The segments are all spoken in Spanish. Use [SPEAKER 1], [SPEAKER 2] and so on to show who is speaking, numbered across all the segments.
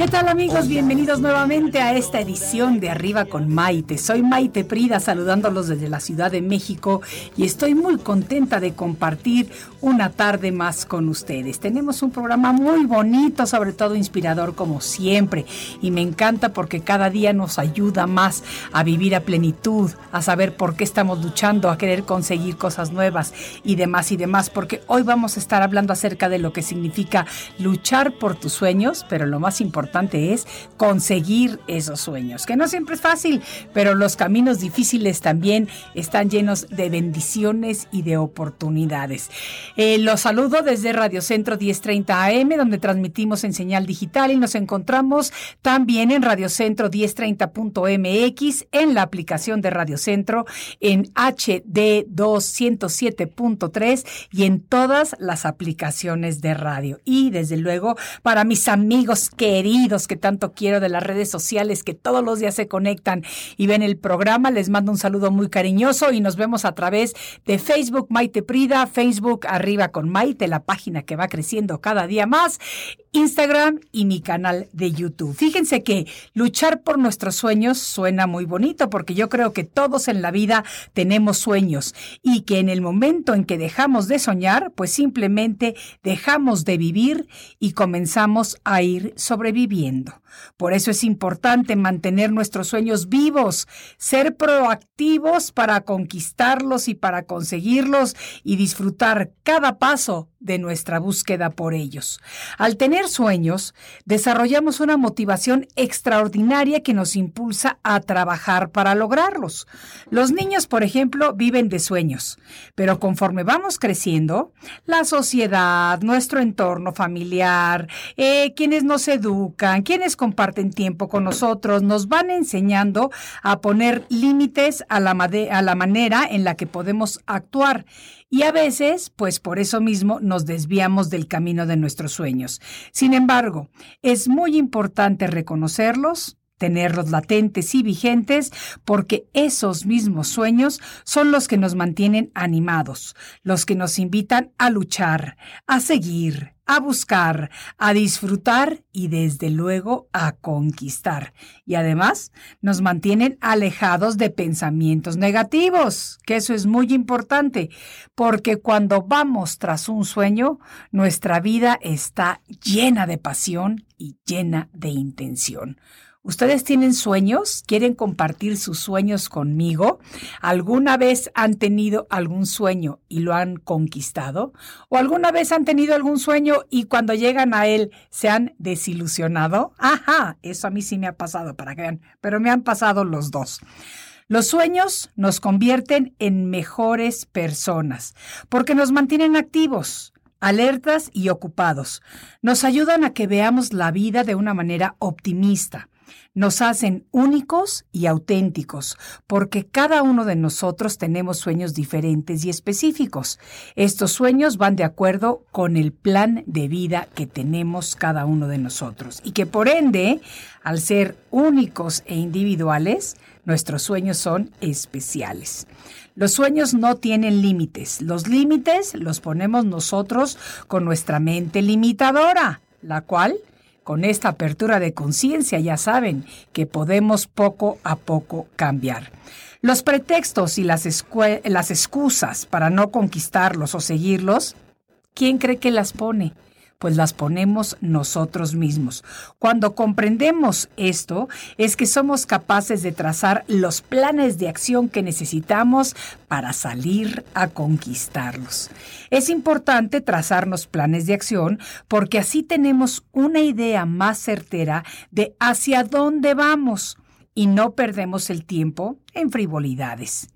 [SPEAKER 1] ¿Qué tal amigos? Bienvenidos nuevamente a esta edición de Arriba con Maite. Soy Maite Prida saludándolos desde la Ciudad de México y estoy muy contenta de compartir una tarde más con ustedes. Tenemos un programa muy bonito, sobre todo inspirador como siempre y me encanta porque cada día nos ayuda más a vivir a plenitud, a saber por qué estamos luchando, a querer conseguir cosas nuevas y demás y demás, porque hoy vamos a estar hablando acerca de lo que significa luchar por tus sueños, pero lo más importante es conseguir esos sueños, que no siempre es fácil, pero los caminos difíciles también están llenos de bendiciones y de oportunidades. Eh, los saludo desde Radio Centro 1030 AM, donde transmitimos en señal digital y nos encontramos también en Radio Centro 1030.mx, en la aplicación de Radio Centro, en HD 207.3 y en todas las aplicaciones de radio. Y desde luego, para mis amigos queridos que tanto quiero de las redes sociales, que todos los días se conectan y ven el programa, les mando un saludo muy cariñoso y nos vemos a través de Facebook Maite Prida, Facebook Arriba con Maite, la página que va creciendo cada día más, Instagram y mi canal de YouTube. Fíjense que luchar por nuestros sueños suena muy bonito porque yo creo que todos en la vida tenemos sueños y que en el momento en que dejamos de soñar, pues simplemente dejamos de vivir y comenzamos a ir sobreviviendo viviendo. Por eso es importante mantener nuestros sueños vivos, ser proactivos para conquistarlos y para conseguirlos y disfrutar cada paso de nuestra búsqueda por ellos. Al tener sueños, desarrollamos una motivación extraordinaria que nos impulsa a trabajar para lograrlos. Los niños, por ejemplo, viven de sueños, pero conforme vamos creciendo, la sociedad, nuestro entorno familiar, eh, quienes nos educan, quienes comparten tiempo con nosotros, nos van enseñando a poner límites a la, manera en la que podemos actuar. Y a veces, pues por eso mismo, nos desviamos del camino de nuestros sueños. Sin embargo, es muy importante reconocerlos, tenerlos latentes y vigentes, porque esos mismos sueños son los que nos mantienen animados, los que nos invitan a luchar, a seguir, a buscar, a disfrutar y desde luego a conquistar. Y además nos mantienen alejados de pensamientos negativos, que eso es muy importante, porque cuando vamos tras un sueño, nuestra vida está llena de pasión y llena de intención. ¿Ustedes tienen sueños? ¿Quieren compartir sus sueños conmigo? ¿Alguna vez han tenido algún sueño y lo han conquistado? ¿O alguna vez han tenido algún sueño y cuando llegan a él se han desilusionado? Ajá, eso a mí sí me ha pasado, para que vean, pero me han pasado los dos. Los sueños nos convierten en mejores personas porque nos mantienen activos, alertas y ocupados. Nos ayudan a que veamos la vida de una manera optimista nos hacen únicos y auténticos, porque cada uno de nosotros tenemos sueños diferentes y específicos. Estos sueños van de acuerdo con el plan de vida que tenemos cada uno de nosotros y que por ende, al ser únicos e individuales, nuestros sueños son especiales. Los sueños no tienen límites. Los límites los ponemos nosotros con nuestra mente limitadora, la cual con esta apertura de conciencia ya saben que podemos poco a poco cambiar. Los pretextos y las, las excusas para no conquistarlos o seguirlos, ¿quién cree que las pone? Pues las ponemos nosotros mismos. Cuando comprendemos esto, es que somos capaces de trazar los planes de acción que necesitamos para salir a conquistarlos. Es importante trazarnos planes de acción porque así tenemos una idea más certera de hacia dónde vamos y no perdemos el tiempo en frivolidades.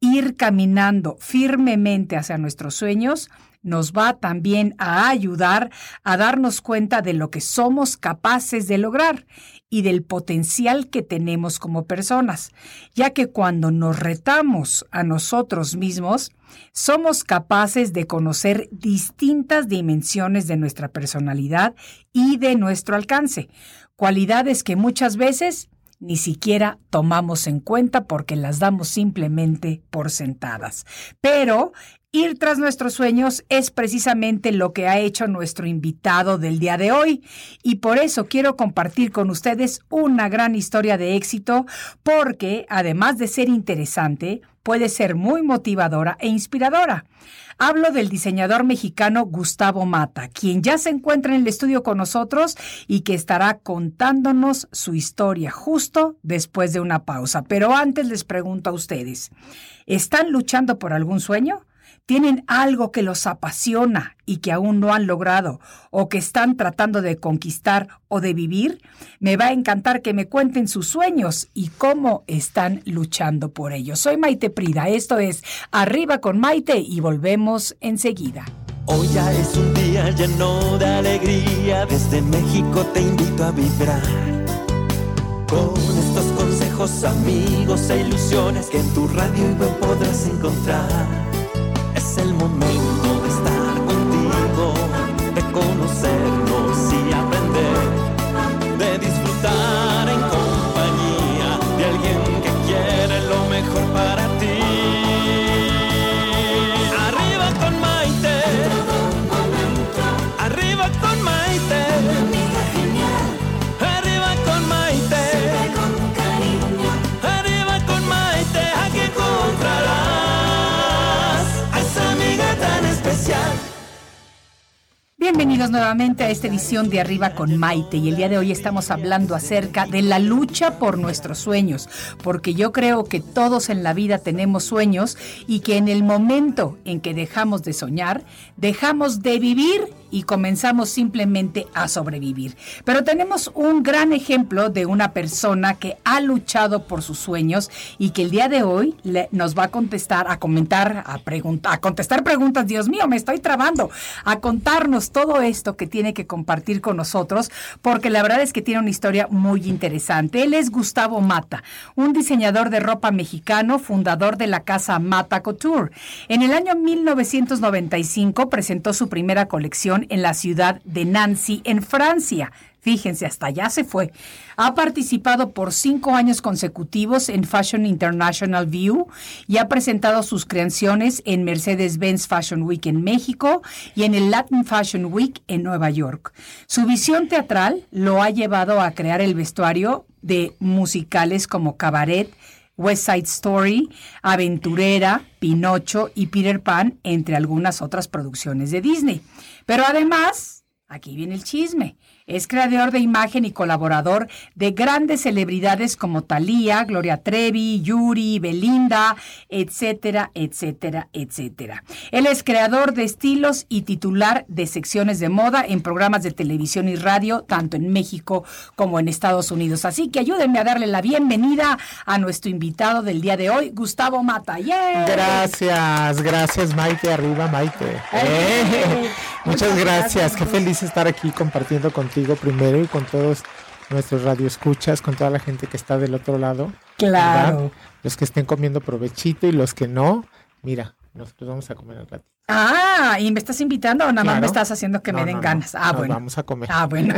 [SPEAKER 1] Ir caminando firmemente hacia nuestros sueños nos va también a ayudar a darnos cuenta de lo que somos capaces de lograr y del potencial que tenemos como personas, ya que cuando nos retamos a nosotros mismos, somos capaces de conocer distintas dimensiones de nuestra personalidad y de nuestro alcance, cualidades que muchas veces ni siquiera tomamos en cuenta porque las damos simplemente por sentadas. Pero Ir tras nuestros sueños es precisamente lo que ha hecho nuestro invitado del día de hoy y por eso quiero compartir con ustedes una gran historia de éxito porque además de ser interesante, puede ser muy motivadora e inspiradora. Hablo del diseñador mexicano Gustavo Mata, quien ya se encuentra en el estudio con nosotros y que estará contándonos su historia justo después de una pausa. Pero antes les pregunto a ustedes, ¿están luchando por algún sueño? Tienen algo que los apasiona y que aún no han logrado o que están tratando de conquistar o de vivir, me va a encantar que me cuenten sus sueños y cómo están luchando por ellos. Soy Maite Prida, esto es Arriba con Maite y volvemos enseguida.
[SPEAKER 2] Hoy ya es un día lleno de alegría, desde México te invito a vibrar. Con estos consejos, amigos e ilusiones que en tu radio web podrás encontrar el momento de estar contigo, de conocernos
[SPEAKER 1] Bienvenidos nuevamente a esta edición de Arriba con Maite. Y el día de hoy estamos hablando acerca de la lucha por nuestros sueños, porque yo creo que todos en la vida tenemos sueños y que en el momento en que dejamos de soñar, dejamos de vivir y comenzamos simplemente a sobrevivir. Pero tenemos un gran ejemplo de una persona que ha luchado por sus sueños y que el día de hoy nos va a contestar, a comentar, a, a contestar preguntas. Dios mío, me estoy trabando, a contarnos todo esto que tiene que compartir con nosotros, porque la verdad es que tiene una historia muy interesante. Él es Gustavo Mata, un diseñador de ropa mexicano, fundador de la casa Mata Couture. En el año 1995 presentó su primera colección en la ciudad de Nancy, en Francia. Fíjense, hasta allá se fue. Ha participado por cinco años consecutivos en Fashion International View y ha presentado sus creaciones en Mercedes-Benz Fashion Week en México y en el Latin Fashion Week en Nueva York. Su visión teatral lo ha llevado a crear el vestuario de musicales como Cabaret, West Side Story, Aventurera, Pinocho y Peter Pan, entre algunas otras producciones de Disney. Pero además, aquí viene el chisme. Es creador de imagen y colaborador de grandes celebridades como Thalía, Gloria Trevi, Yuri, Belinda, etcétera, etcétera, etcétera. Él es creador de estilos y titular de secciones de moda en programas de televisión y radio, tanto en México como en Estados Unidos. Así que ayúdenme a darle la bienvenida a nuestro invitado del día de hoy, Gustavo Mata.
[SPEAKER 3] Gracias, gracias Maite, arriba Maite. Eh, muchas gracias, qué feliz estar aquí compartiendo contigo primero y con todos nuestros radioescuchas, con toda la gente que está del otro lado.
[SPEAKER 1] Claro.
[SPEAKER 3] ¿verdad? Los que estén comiendo provechito y los que no, mira, nosotros vamos a comer al ratito.
[SPEAKER 1] Ah, ¿y me estás invitando o nada más me estás haciendo que me den
[SPEAKER 3] no,
[SPEAKER 1] ganas? Ah, bueno.
[SPEAKER 3] Vamos a comer.
[SPEAKER 1] Ah, bueno.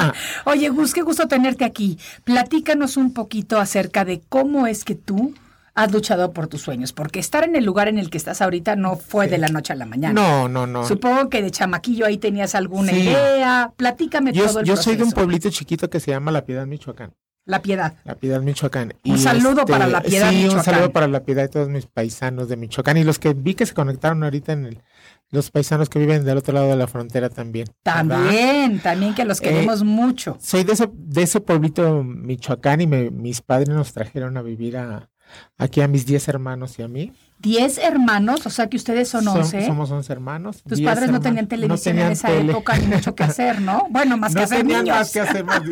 [SPEAKER 1] Oye, Gus, qué gusto tenerte aquí. Platícanos un poquito acerca de cómo es que tú has luchado por tus sueños, porque estar en el lugar en el que estás ahorita no fue
[SPEAKER 3] Sí.
[SPEAKER 1] de la noche a la mañana.
[SPEAKER 3] No, no, no.
[SPEAKER 1] Supongo que de chamaquillo ahí tenías alguna
[SPEAKER 3] Sí.
[SPEAKER 1] idea. Platícame
[SPEAKER 3] Yo,
[SPEAKER 1] todo el
[SPEAKER 3] yo soy de un pueblito chiquito que se llama La Piedad, Michoacán.
[SPEAKER 1] La piedad.
[SPEAKER 3] La Piedad, Michoacán.
[SPEAKER 1] Un saludo para La Piedad,
[SPEAKER 3] Sí, un saludo para La Piedad y todos mis paisanos de Michoacán. Y los que vi que se conectaron ahorita en el, los paisanos que viven del otro lado de la frontera también. ¿verdad?
[SPEAKER 1] También, también que los
[SPEAKER 3] Eh,
[SPEAKER 1] queremos mucho.
[SPEAKER 3] Soy de ese, de ese pueblito Michoacán y me- mis padres nos trajeron a vivir a, aquí a mis 10 hermanos y a mí.
[SPEAKER 1] Diez hermanos, o sea que ustedes son
[SPEAKER 3] Som-
[SPEAKER 1] once.
[SPEAKER 3] somos 11 hermanos.
[SPEAKER 1] Tus
[SPEAKER 3] 10
[SPEAKER 1] padres no tenían televisión
[SPEAKER 3] tenían
[SPEAKER 1] en esa
[SPEAKER 3] tele.
[SPEAKER 1] época ni mucho que hacer, ¿no? Bueno, más
[SPEAKER 3] no
[SPEAKER 1] que hacer niños.
[SPEAKER 3] más que hacer. más-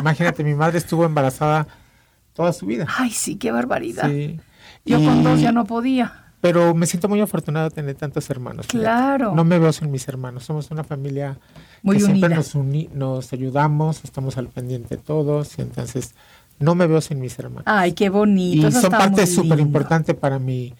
[SPEAKER 3] Imagínate, mi madre estuvo embarazada toda su vida.
[SPEAKER 1] Ay, sí, qué barbaridad.
[SPEAKER 3] Sí.
[SPEAKER 1] Yo con
[SPEAKER 3] Y-
[SPEAKER 1] dos ya no podía.
[SPEAKER 3] Pero me siento muy afortunado de tener tantos hermanos. fíjate.
[SPEAKER 1] Claro.
[SPEAKER 3] No me veo sin mis hermanos. Somos una familia
[SPEAKER 1] Muy
[SPEAKER 3] que siempre
[SPEAKER 1] unida.
[SPEAKER 3] nos, uni- nos ayudamos, estamos al pendiente todos. Y entonces no me veo sin mis hermanos.
[SPEAKER 1] Ay, qué bonito.
[SPEAKER 3] y
[SPEAKER 1] eso
[SPEAKER 3] son parte súper importante para mi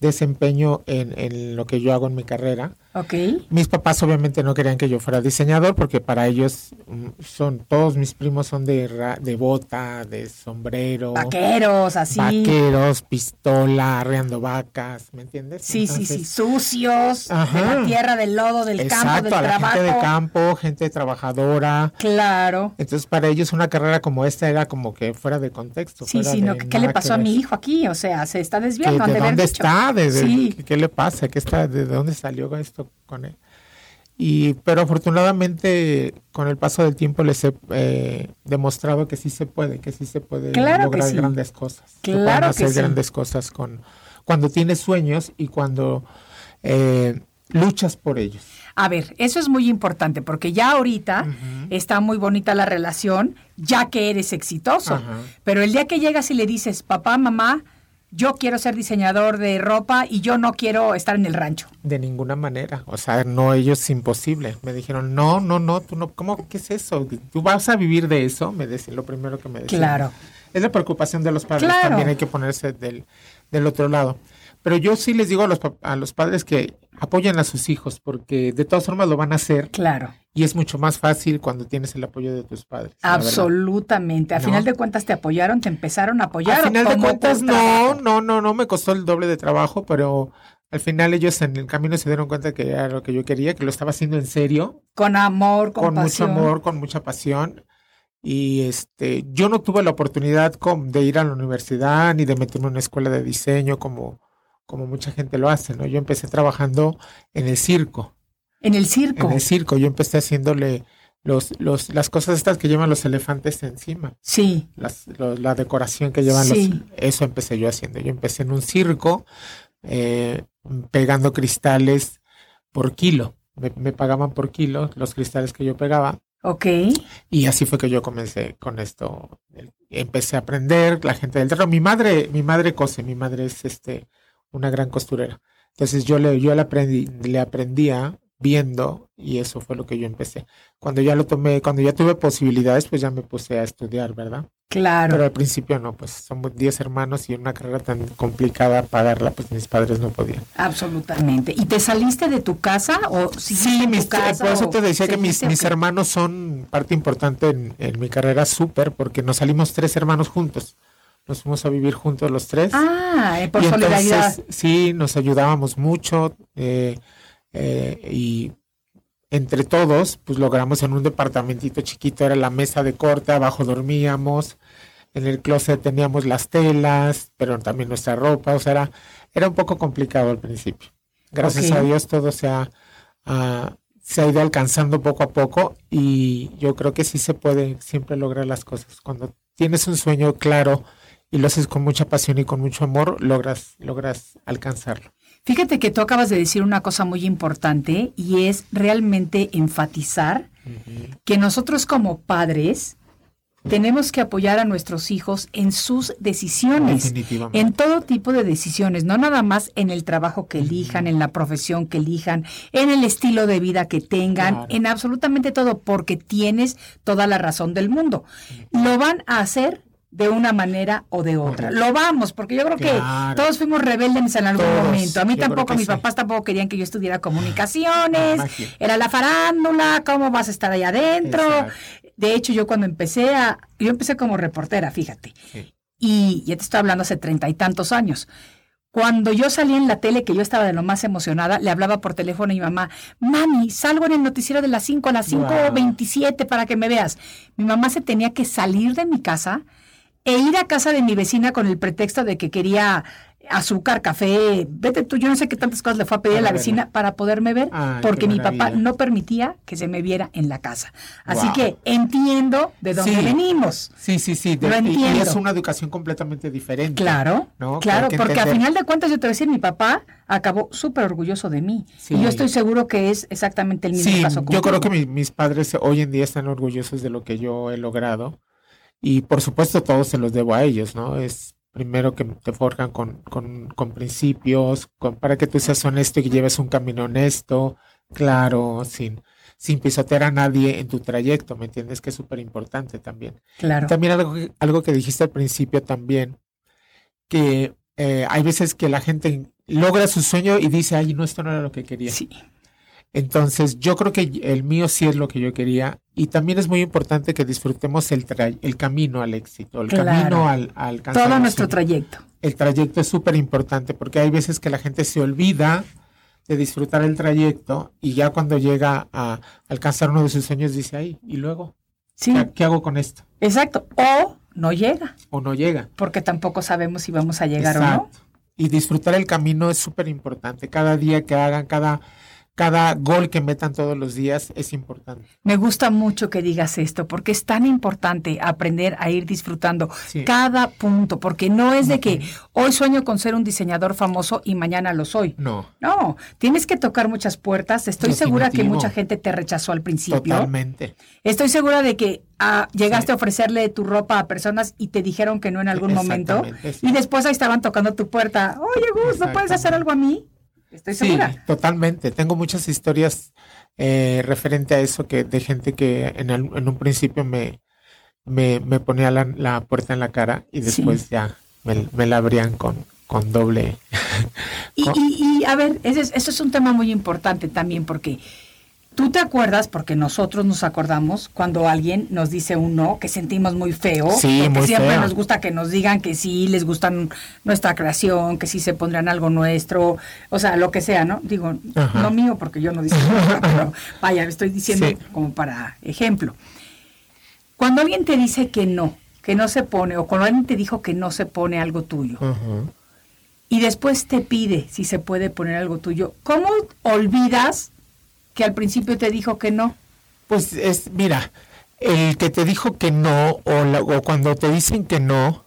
[SPEAKER 3] desempeño en, en lo que yo hago en mi carrera.
[SPEAKER 1] Ok.
[SPEAKER 3] Mis papás obviamente no querían que yo fuera diseñador porque para ellos mm, son todos mis primos son de ra- de bota, de sombrero,
[SPEAKER 1] Vaqueros, así.
[SPEAKER 3] vaqueros, pistola, arreando vacas, ¿me entiendes?
[SPEAKER 1] Sí, sí, sí.
[SPEAKER 3] Entonces,
[SPEAKER 1] Sucios, de
[SPEAKER 3] Ajá.
[SPEAKER 1] la tierra, del lodo, del campo,
[SPEAKER 3] Exacto,
[SPEAKER 1] del
[SPEAKER 3] a la
[SPEAKER 1] trabajo.
[SPEAKER 3] gente de campo, gente trabajadora.
[SPEAKER 1] Claro.
[SPEAKER 3] Entonces para ellos una carrera como esta era como que fuera de contexto.
[SPEAKER 1] Sí, sí,
[SPEAKER 3] de
[SPEAKER 1] no, ¿qué le pasó a mi hijo aquí? O sea, se está
[SPEAKER 3] ¿Que
[SPEAKER 1] desviando.
[SPEAKER 3] ¿De
[SPEAKER 1] de
[SPEAKER 3] dónde
[SPEAKER 1] dicho.
[SPEAKER 3] está? ¿De, de-
[SPEAKER 1] Sí.
[SPEAKER 3] ¿qué, qué le pasa? ¿Qué está, ¿De dónde salió esto con él? Y, pero afortunadamente con el paso del tiempo les he eh, demostrado que sí se puede, que sí se puede
[SPEAKER 1] Claro
[SPEAKER 3] lograr
[SPEAKER 1] sí.
[SPEAKER 3] grandes cosas.
[SPEAKER 1] Claro que
[SPEAKER 3] hacer
[SPEAKER 1] sí.
[SPEAKER 3] grandes cosas con cuando tienes sueños y cuando eh, luchas por ellos.
[SPEAKER 1] A ver, eso es muy importante porque ya ahorita está muy bonita la relación, ya que eres exitoso. Pero el día que llegas y le dices, papá, mamá, yo quiero ser diseñador de ropa y yo no quiero estar en el rancho.
[SPEAKER 3] De ninguna manera. O sea, no, ellos es imposible. Me dijeron, no, no, no, tú no, ¿cómo, qué es eso? ¿Tú vas a vivir de eso? Me decían, lo primero que me decían.
[SPEAKER 1] Claro.
[SPEAKER 3] Es la preocupación de los padres,
[SPEAKER 1] Claro.
[SPEAKER 3] también hay que ponerse del, del otro lado. Pero yo sí les digo a los, a los padres que apoyen a sus hijos, porque de todas formas lo van a hacer
[SPEAKER 1] Claro.
[SPEAKER 3] y es mucho más fácil cuando tienes el apoyo de tus padres.
[SPEAKER 1] Absolutamente. A
[SPEAKER 3] No.
[SPEAKER 1] final de cuentas te apoyaron, te empezaron a apoyar.
[SPEAKER 3] Al
[SPEAKER 1] ¿o
[SPEAKER 3] final de cuentas, no, no, no, no me costó el doble de trabajo, pero al final ellos en el camino se dieron cuenta que era lo que yo quería, que lo estaba haciendo en serio,
[SPEAKER 1] Con amor, con,
[SPEAKER 3] con mucho amor, con mucha pasión. Y este, yo no tuve la oportunidad de ir a la universidad ni de meterme en una escuela de diseño como, como mucha gente lo hace, ¿no? Yo empecé trabajando en el circo.
[SPEAKER 1] En el circo.
[SPEAKER 3] En el circo, yo empecé haciéndole los, los, las cosas estas que llevan los elefantes encima
[SPEAKER 1] Sí.
[SPEAKER 3] las- la decoración que llevan
[SPEAKER 1] Sí.
[SPEAKER 3] los eso empecé yo haciendo yo empecé en un circo eh, pegando cristales por kilo me, me pagaban por kilo los cristales que yo pegaba
[SPEAKER 1] Ok.
[SPEAKER 3] y así fue que yo comencé con esto empecé a aprender la gente del terreno mi madre mi madre cose mi madre es este una gran costurera entonces yo le yo le aprendí le aprendía viendo y eso fue lo que yo empecé cuando ya lo tomé cuando ya tuve posibilidades pues ya me puse a estudiar verdad
[SPEAKER 1] Claro.
[SPEAKER 3] pero al principio no, pues somos 10 hermanos y una carrera tan complicada pagarla, pues mis padres no podían.
[SPEAKER 1] Absolutamente. ¿Y te saliste de tu casa o
[SPEAKER 3] Sí, mis,
[SPEAKER 1] tu casa?
[SPEAKER 3] por eso te decía que mis, mis hermanos son parte importante en, en mi carrera súper, porque nos salimos tres hermanos juntos. Nos fuimos a vivir juntos los tres.
[SPEAKER 1] Ah, eh, por
[SPEAKER 3] y
[SPEAKER 1] solidaridad.
[SPEAKER 3] entonces, sí, nos ayudábamos mucho eh, eh, y entre todos, pues logramos en un departamentito chiquito, era la mesa de corte, abajo dormíamos, en el closet teníamos las telas, pero también nuestra ropa, o sea, era, era un poco complicado al principio. Gracias a Dios todo se ha, ah, se ha ido alcanzando poco a poco y yo creo que sí se puede siempre lograr las cosas. Cuando tienes un sueño claro y lo haces con mucha pasión y con mucho amor, logras, logras alcanzarlo.
[SPEAKER 1] Fíjate que tú acabas de decir una cosa muy importante y es realmente enfatizar que nosotros como padres tenemos que apoyar a nuestros hijos en sus decisiones,
[SPEAKER 3] Definitivamente.
[SPEAKER 1] en todo tipo de decisiones, no nada más en el trabajo que elijan, en la profesión que elijan, en el estilo de vida que tengan,
[SPEAKER 3] Claro.
[SPEAKER 1] en absolutamente todo, porque tienes toda la razón del mundo. Lo van a hacer de una manera o de otra.
[SPEAKER 3] Correcto.
[SPEAKER 1] Lo vamos, porque yo creo que todos fuimos rebeldes en algún
[SPEAKER 3] Todos,
[SPEAKER 1] momento. A mí
[SPEAKER 3] yo
[SPEAKER 1] tampoco, mis
[SPEAKER 3] sí.
[SPEAKER 1] papás tampoco querían que yo estudiara comunicaciones,
[SPEAKER 3] Imagino.
[SPEAKER 1] era la farándula, ¿cómo vas a estar ahí adentro?
[SPEAKER 3] Exacto.
[SPEAKER 1] De hecho, yo cuando empecé a, yo empecé como reportera, fíjate,
[SPEAKER 3] Sí.
[SPEAKER 1] y ya te estoy hablando hace treinta y tantos años. Cuando yo salí en la tele, que yo estaba de lo más emocionada, le hablaba por teléfono a mi mamá, mami, salgo en el noticiero de las 5 a las 5.27 para que me veas. Mi mamá se tenía que salir de mi casa e ir a casa de mi vecina con el pretexto de que quería azúcar, café, vete tú, yo no sé qué tantas cosas le fue a pedir a la vecina para poderme ver,
[SPEAKER 3] Ay,
[SPEAKER 1] porque mi papá no permitía que se me viera en la casa. Así que entiendo de dónde
[SPEAKER 3] Sí.
[SPEAKER 1] venimos.
[SPEAKER 3] Sí, sí, sí. de-
[SPEAKER 1] Lo
[SPEAKER 3] y- y,
[SPEAKER 1] entiendo.
[SPEAKER 3] es una educación completamente diferente.
[SPEAKER 1] Claro, claro, porque a
[SPEAKER 3] entender.
[SPEAKER 1] final de cuentas yo te voy a decir, mi papá acabó súper orgulloso de mí.
[SPEAKER 3] Sí.
[SPEAKER 1] Y yo estoy seguro que es exactamente el mismo
[SPEAKER 3] Sí,
[SPEAKER 1] caso
[SPEAKER 3] yo creo que mi- mis padres hoy en día están orgullosos de lo que yo he logrado y por supuesto todo se los debo a ellos, ¿no? Es primero que te forjan con, con, con principios, con- para que tú seas honesto y que lleves un camino honesto, claro, sin, sin pisotear a nadie en tu trayecto, ¿me entiendes? Que es súper importante también.
[SPEAKER 1] Claro.
[SPEAKER 3] También algo que, algo que dijiste al principio también, que eh, hay veces que la gente logra su sueño y dice, ay, no, esto no era lo que quería.
[SPEAKER 1] Sí,
[SPEAKER 3] Entonces, yo creo que el mío sí es lo que yo quería. Y también es muy importante que disfrutemos el, tra- el camino al éxito, el
[SPEAKER 1] Claro.
[SPEAKER 3] camino al, alcanzar
[SPEAKER 1] todo nuestro trayecto.
[SPEAKER 3] El trayecto es súper importante porque hay veces que la gente se olvida de disfrutar el trayecto y ya cuando llega a alcanzar uno de sus sueños dice, ay, ¿y luego?
[SPEAKER 1] Sí,
[SPEAKER 3] ¿Qué, qué hago con esto?
[SPEAKER 1] exacto. O no llega,
[SPEAKER 3] O no llega.
[SPEAKER 1] porque tampoco sabemos si vamos a llegar o no.
[SPEAKER 3] Y disfrutar el camino es súper importante. Cada día que hagan, cada, cada gol que metan todos los días es importante.
[SPEAKER 1] Me gusta mucho que digas esto, porque es tan importante aprender a ir disfrutando
[SPEAKER 3] Sí.
[SPEAKER 1] cada punto, porque no es de que hoy sueño con ser un diseñador famoso y mañana lo soy.
[SPEAKER 3] No,
[SPEAKER 1] No, tienes que tocar muchas puertas. Estoy segura que mucha gente te rechazó al principio.
[SPEAKER 3] totalmente.
[SPEAKER 1] Estoy segura de que ah, llegaste
[SPEAKER 3] Sí.
[SPEAKER 1] a ofrecerle tu ropa a personas y te dijeron que no en algún momento.
[SPEAKER 3] Sí.
[SPEAKER 1] Y después ahí estaban tocando tu puerta. Oye, Gus, ¿no puedes hacer algo a mí? Estoy
[SPEAKER 3] Sí,
[SPEAKER 1] segura.
[SPEAKER 3] totalmente. Tengo muchas historias eh, referente a eso que de gente que en, al- en un principio me, me, me ponía la, la puerta en la cara y
[SPEAKER 1] Sí.
[SPEAKER 3] después ya me, me la abrían con, con doble.
[SPEAKER 1] Y, y- y, a ver, ese es, eso es un tema muy importante también porque tú te acuerdas, porque nosotros nos acordamos cuando alguien nos dice un no, que sentimos muy feo,
[SPEAKER 3] Sí,
[SPEAKER 1] porque
[SPEAKER 3] muy
[SPEAKER 1] siempre
[SPEAKER 3] feo.
[SPEAKER 1] nos gusta que nos digan que sí, les gusta nuestra creación, que sí se pondrían algo nuestro, o sea, lo que sea, ¿no? Digo,
[SPEAKER 3] Ajá.
[SPEAKER 1] no mío porque yo no digo nada, pero vaya, estoy diciendo
[SPEAKER 3] Sí.
[SPEAKER 1] como para ejemplo. Cuando alguien te dice que no, que no se pone, o cuando alguien te dijo que no se pone algo tuyo, y después te pide si se puede poner algo tuyo, ¿cómo olvidas que al principio te dijo que no?
[SPEAKER 3] Pues es, mira, el que te dijo que no o, la- o cuando te dicen que no,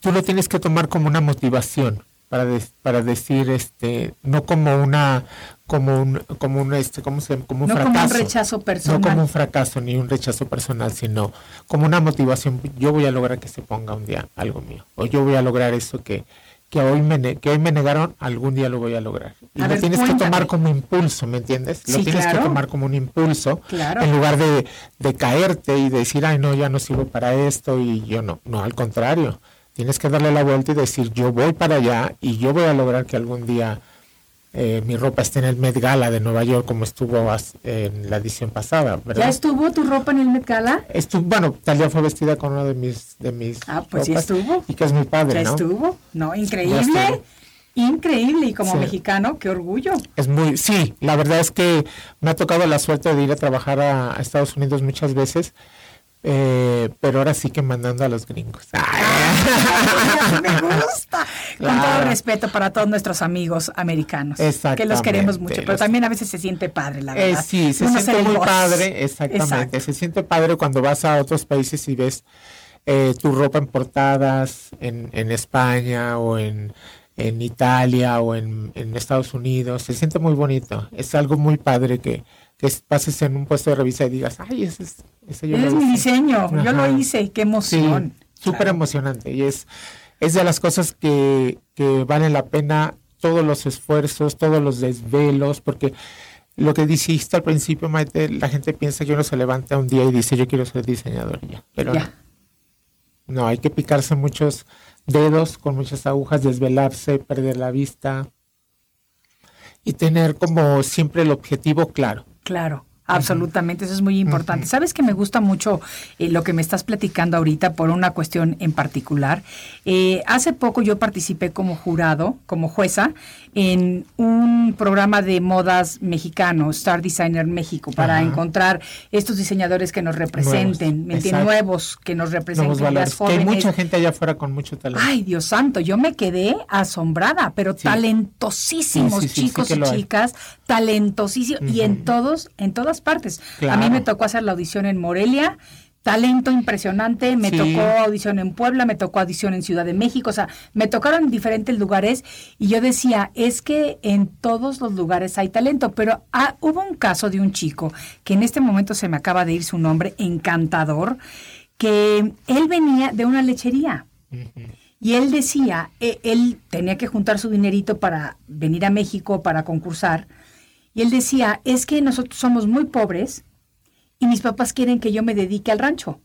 [SPEAKER 3] tú lo tienes que tomar como una motivación para para decir este no como una como un como un este cómo se como un
[SPEAKER 1] no como un
[SPEAKER 3] fracaso
[SPEAKER 1] rechazo personal.
[SPEAKER 3] no como un fracaso ni un rechazo personal sino como una motivación yo voy a lograr que se ponga un día algo mío o yo voy a lograr eso que que hoy me que hoy me negaron algún día lo voy a lograr y
[SPEAKER 1] A
[SPEAKER 3] lo
[SPEAKER 1] ver,
[SPEAKER 3] tienes que tomar como impulso me entiendes lo
[SPEAKER 1] Sí,
[SPEAKER 3] tienes
[SPEAKER 1] claro.
[SPEAKER 3] que tomar como un impulso
[SPEAKER 1] Claro.
[SPEAKER 3] en lugar de, de caerte y decir, ay, no, ya no sirvo para esto y yo no. No, al contrario. Tienes que darle la vuelta y decir, yo voy para allá y yo voy a lograr que algún día eh, mi ropa esté en el Met Gala de Nueva York como estuvo en la edición pasada, ¿verdad?
[SPEAKER 1] ¿Ya estuvo tu ropa en el Met Gala?
[SPEAKER 3] Estu- bueno, Talia fue vestida con uno de mis de mis
[SPEAKER 1] Ah, pues sí estuvo.
[SPEAKER 3] y que es muy padre,
[SPEAKER 1] ¿Ya
[SPEAKER 3] ¿no?
[SPEAKER 1] estuvo? No, increíble.
[SPEAKER 3] estuvo.
[SPEAKER 1] Increíble. Y como
[SPEAKER 3] Sí.
[SPEAKER 1] mexicano, qué orgullo.
[SPEAKER 3] Es muy, sí, la verdad es que me ha tocado la suerte de ir a trabajar a, a Estados Unidos muchas veces, eh, pero ahora sí que mandando a los gringos.
[SPEAKER 1] Me gusta. Con todo respeto para todos nuestros amigos americanos. Que los queremos mucho. Pero
[SPEAKER 3] los-
[SPEAKER 1] también a veces se siente padre, la
[SPEAKER 3] Eh,
[SPEAKER 1] verdad.
[SPEAKER 3] sí, se
[SPEAKER 1] Uno
[SPEAKER 3] siente muy
[SPEAKER 1] voz.
[SPEAKER 3] padre, exactamente.
[SPEAKER 1] Exacto.
[SPEAKER 3] Se siente padre cuando vas a otros países y ves eh, tu ropa en portadas en, en España o en, en Italia o en, en Estados Unidos. Se siente muy bonito. Es algo muy padre que, que pases en un puesto de revista y digas, ay, ese es, ese yo
[SPEAKER 1] Es mi
[SPEAKER 3] hice".
[SPEAKER 1] diseño, yo lo hice, qué
[SPEAKER 3] Sí,
[SPEAKER 1] emoción.
[SPEAKER 3] súper
[SPEAKER 1] Claro.
[SPEAKER 3] emocionante. Y es, es de las cosas que, que valen la pena todos los esfuerzos, todos los desvelos, porque lo que dijiste al principio, Maite, la gente piensa que uno se levanta un día y dice, yo quiero ser diseñador ya. Pero
[SPEAKER 1] Ya.
[SPEAKER 3] no, hay que picarse muchos dedos con muchas agujas, desvelarse, perder la vista y tener como siempre el objetivo claro.
[SPEAKER 1] Claro, absolutamente, eso es muy importante. Sabes que me gusta mucho eh, lo que me estás platicando ahorita por una cuestión en particular. Eh, hace poco yo participé como jurado, como jueza, en un programa de modas mexicano, Star Designer México, para encontrar estos diseñadores que nos representen,
[SPEAKER 3] Nuevos.
[SPEAKER 1] Nuevos que nos representen, las
[SPEAKER 3] valores. Que hay
[SPEAKER 1] jóvenes.
[SPEAKER 3] mucha gente allá afuera con mucho talento.
[SPEAKER 1] Ay, Dios santo, yo me quedé asombrada, pero
[SPEAKER 3] Sí.
[SPEAKER 1] talentosísimos
[SPEAKER 3] Sí, sí, sí,
[SPEAKER 1] chicos y chicas, talentosísimos, y en todos, en todas partes. A mí me tocó hacer la audición en Morelia, talento impresionante, me
[SPEAKER 3] Sí.
[SPEAKER 1] tocó audición en Puebla, me tocó audición en Ciudad de México, o sea, me tocaron en diferentes lugares y yo decía, es que en todos los lugares hay talento, pero ah, hubo un caso de un chico, que en este momento se me acaba de ir su nombre, encantador, que él venía de una lechería. Y él decía, eh, él tenía que juntar su dinerito para venir a México para concursar. Y él decía, es que nosotros somos muy pobres y mis papás quieren que yo me dedique al rancho.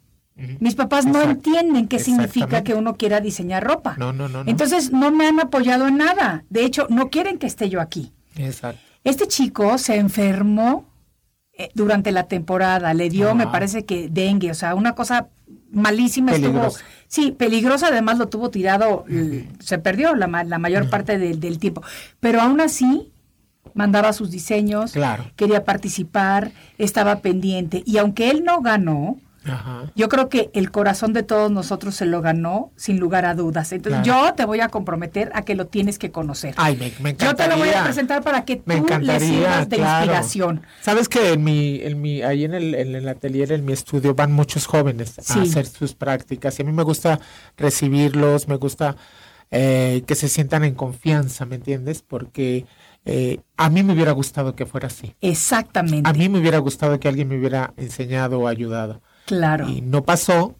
[SPEAKER 1] Mis papás no entienden qué significa que uno quiera diseñar ropa.
[SPEAKER 3] No, no, no, no.
[SPEAKER 1] Entonces no me han apoyado en nada. De hecho, no quieren que esté yo aquí.
[SPEAKER 3] Exacto.
[SPEAKER 1] Este chico se enfermó eh, durante la temporada, le dio, me
[SPEAKER 3] Ajá.
[SPEAKER 1] parece que dengue, o sea, una cosa malísima
[SPEAKER 3] Peligrosa.
[SPEAKER 1] estuvo. Sí, peligrosa, además lo tuvo tirado, se perdió la, la mayor parte del- del tiempo. Pero aún así, mandaba sus diseños,
[SPEAKER 3] Claro.
[SPEAKER 1] quería participar, estaba pendiente. Y aunque él no ganó,
[SPEAKER 3] Ajá.
[SPEAKER 1] yo creo que el corazón de todos nosotros se lo ganó sin lugar a dudas. Entonces
[SPEAKER 3] Claro.
[SPEAKER 1] yo te voy a comprometer a que lo tienes que conocer.
[SPEAKER 3] Ay, me, me
[SPEAKER 1] yo te lo voy a
[SPEAKER 3] encantaría.
[SPEAKER 1] presentar para que
[SPEAKER 3] Me
[SPEAKER 1] tú le
[SPEAKER 3] encantaría,
[SPEAKER 1] sirvas de
[SPEAKER 3] claro.
[SPEAKER 1] inspiración.
[SPEAKER 3] Sabes que en mi, en mi, ahí en el, en el atelier, en mi estudio, van muchos jóvenes
[SPEAKER 1] Sí.
[SPEAKER 3] a hacer sus prácticas. Y a mí me gusta recibirlos, me gusta eh, que se sientan en confianza, ¿me entiendes? Porque eh, a mí me hubiera gustado que fuera así.
[SPEAKER 1] Exactamente.
[SPEAKER 3] A mí me hubiera gustado que alguien me hubiera enseñado o ayudado.
[SPEAKER 1] claro.
[SPEAKER 3] Y no pasó.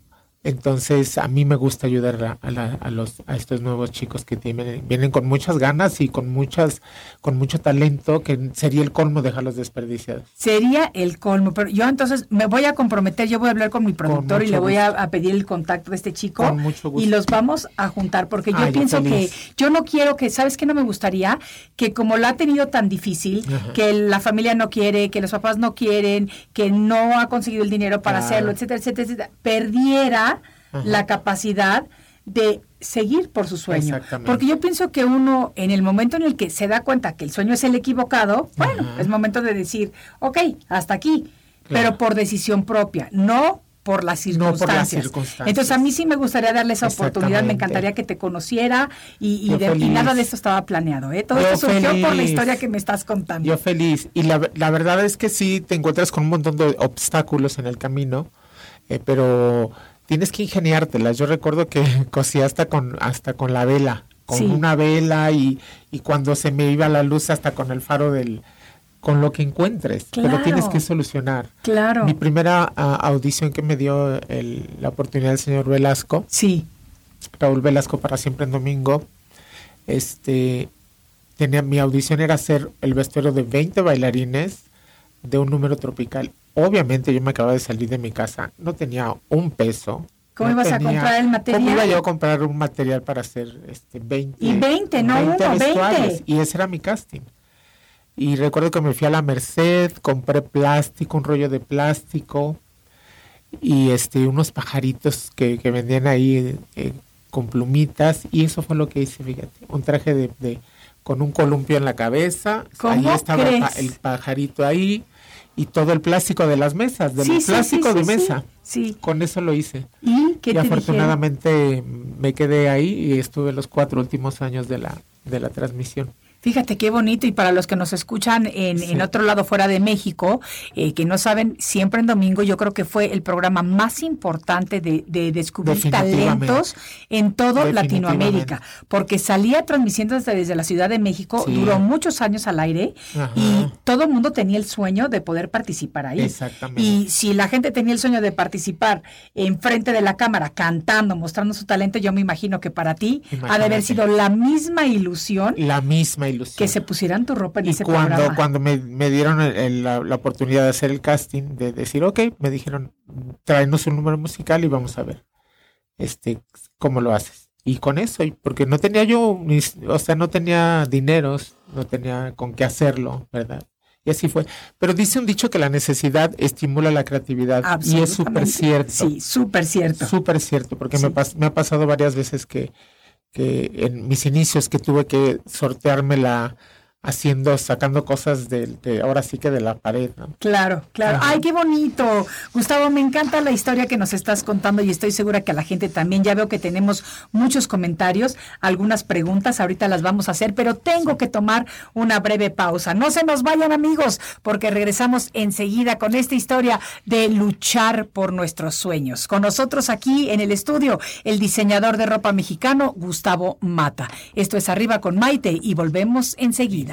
[SPEAKER 3] Entonces a mí me gusta ayudar a, la- a los a estos nuevos chicos que tienen, vienen con muchas ganas y con muchas con mucho talento que sería el colmo dejarlos desperdiciados.
[SPEAKER 1] Sería el colmo, pero yo entonces me voy a comprometer, yo voy a hablar con mi productor y le voy a, pedir el contacto de este chico
[SPEAKER 3] Con mucho gusto.
[SPEAKER 1] y los vamos a juntar porque yo
[SPEAKER 3] Ay, yo
[SPEAKER 1] pienso que yo no quiero que, ¿sabes qué no me gustaría? Que como la ha tenido tan difícil,
[SPEAKER 3] Ajá.
[SPEAKER 1] que la familia no quiere, que los papás no quieren, que no ha conseguido el dinero para
[SPEAKER 3] Claro.
[SPEAKER 1] hacerlo, etcétera, etcétera, etcétera, perdiera
[SPEAKER 3] Ajá.
[SPEAKER 1] la capacidad de seguir por su sueño. Porque yo pienso que uno, en el momento en el que se da cuenta que el sueño es el equivocado, bueno,
[SPEAKER 3] Ajá.
[SPEAKER 1] es momento de decir, ok, hasta aquí,
[SPEAKER 3] Claro.
[SPEAKER 1] pero por decisión propia, no por las
[SPEAKER 3] No por las
[SPEAKER 1] circunstancias. Entonces a mí sí me gustaría darle esa oportunidad, me encantaría que te conociera y, y de- y nada de esto estaba planeado, ¿eh? Todo
[SPEAKER 3] Yo
[SPEAKER 1] esto surgió por la historia que me estás contando.
[SPEAKER 3] Yo feliz. Y la, la verdad es que sí te encuentras con un montón de obstáculos en el camino, eh, pero tienes que ingeniártelas. Yo recuerdo que cosía hasta con, hasta con la vela, con
[SPEAKER 1] Sí.
[SPEAKER 3] una vela y, y cuando se me iba la luz hasta con el faro del con lo que encuentres, pero
[SPEAKER 1] Claro.
[SPEAKER 3] tienes que solucionar.
[SPEAKER 1] claro.
[SPEAKER 3] Mi primera ah, audición que me dio el- la oportunidad el señor Velasco,
[SPEAKER 1] Sí,
[SPEAKER 3] Raúl Velasco para siempre en domingo, este tenía mi audición era hacer el vestuario de 20 bailarines de un número tropical. Obviamente yo me acababa de salir de mi casa, no tenía un peso.
[SPEAKER 1] ¿Cómo
[SPEAKER 3] no
[SPEAKER 1] ibas a comprar el material?
[SPEAKER 3] ¿Cómo iba yo a comprar un material para hacer este 20?
[SPEAKER 1] Y 20, no uno, 20.
[SPEAKER 3] vestuarios? Y ese era mi casting. Y recuerdo que me fui a la Merced, compré plástico, un rollo de plástico y este unos pajaritos que, que vendían ahí eh, con plumitas y eso fue lo que hice, fíjate, un traje de, de- con un columpio en la cabeza,
[SPEAKER 1] ¿Cómo
[SPEAKER 3] ahí estaba
[SPEAKER 1] crees?
[SPEAKER 3] el pajarito ahí y todo el plástico de las mesas, del
[SPEAKER 1] Sí, sí,
[SPEAKER 3] plástico
[SPEAKER 1] sí,
[SPEAKER 3] de mesa.
[SPEAKER 1] Sí.
[SPEAKER 3] Con eso lo hice.
[SPEAKER 1] ¿Y qué
[SPEAKER 3] y
[SPEAKER 1] te dijeron?
[SPEAKER 3] afortunadamente me quedé ahí y estuve los cuatro últimos años de la, de la transmisión.
[SPEAKER 1] Fíjate qué bonito y para los que nos escuchan en, en otro lado fuera de México, eh, que no saben, siempre en domingo yo creo que fue el programa más importante de, de descubrir talentos en todo. Latinoamérica, porque salía transmitiendo desde, desde la Ciudad de México,
[SPEAKER 3] Sí.
[SPEAKER 1] duró muchos años al aire
[SPEAKER 3] Ajá.
[SPEAKER 1] y todo el mundo tenía el sueño de poder participar ahí.
[SPEAKER 3] Exactamente.
[SPEAKER 1] Y si la gente tenía el sueño de participar enfrente de la cámara, cantando, mostrando su talento, yo me imagino que para ti ha de haber sido la misma ilusión
[SPEAKER 3] La misma ilusión.
[SPEAKER 1] Que se pusieran tu ropa en
[SPEAKER 3] y
[SPEAKER 1] ese
[SPEAKER 3] cuando,
[SPEAKER 1] programa.
[SPEAKER 3] cuando me, me dieron el- el- la, la oportunidad de hacer el casting, de decir, ok, me dijeron, tráenos un número musical y vamos a ver este cómo lo haces. Y con eso, porque no tenía yo, mis- o sea, no tenía dineros, no tenía con qué hacerlo, ¿verdad? Y así fue. Pero dice un dicho que la necesidad estimula la creatividad. Y es súper cierto.
[SPEAKER 1] Sí, súper cierto.
[SPEAKER 3] Súper cierto, porque
[SPEAKER 1] Sí.
[SPEAKER 3] me, pas- me ha pasado varias veces que, que en mis inicios que tuve que sorteármela haciendo, sacando cosas de, de- ahora sí que de la pared, ¿no?
[SPEAKER 1] Claro, claro.
[SPEAKER 3] Ajá.
[SPEAKER 1] Ay, qué bonito. Gustavo, me encanta la historia que nos estás contando y estoy segura que a la gente también. Ya veo que tenemos muchos comentarios, algunas preguntas, ahorita las vamos a hacer, pero tengo que tomar una breve pausa. No se nos vayan amigos, porque regresamos enseguida con esta historia de luchar por nuestros sueños. Con nosotros aquí en el estudio, el diseñador de ropa mexicano, Gustavo Mata. Esto es Arriba con Maite y volvemos enseguida.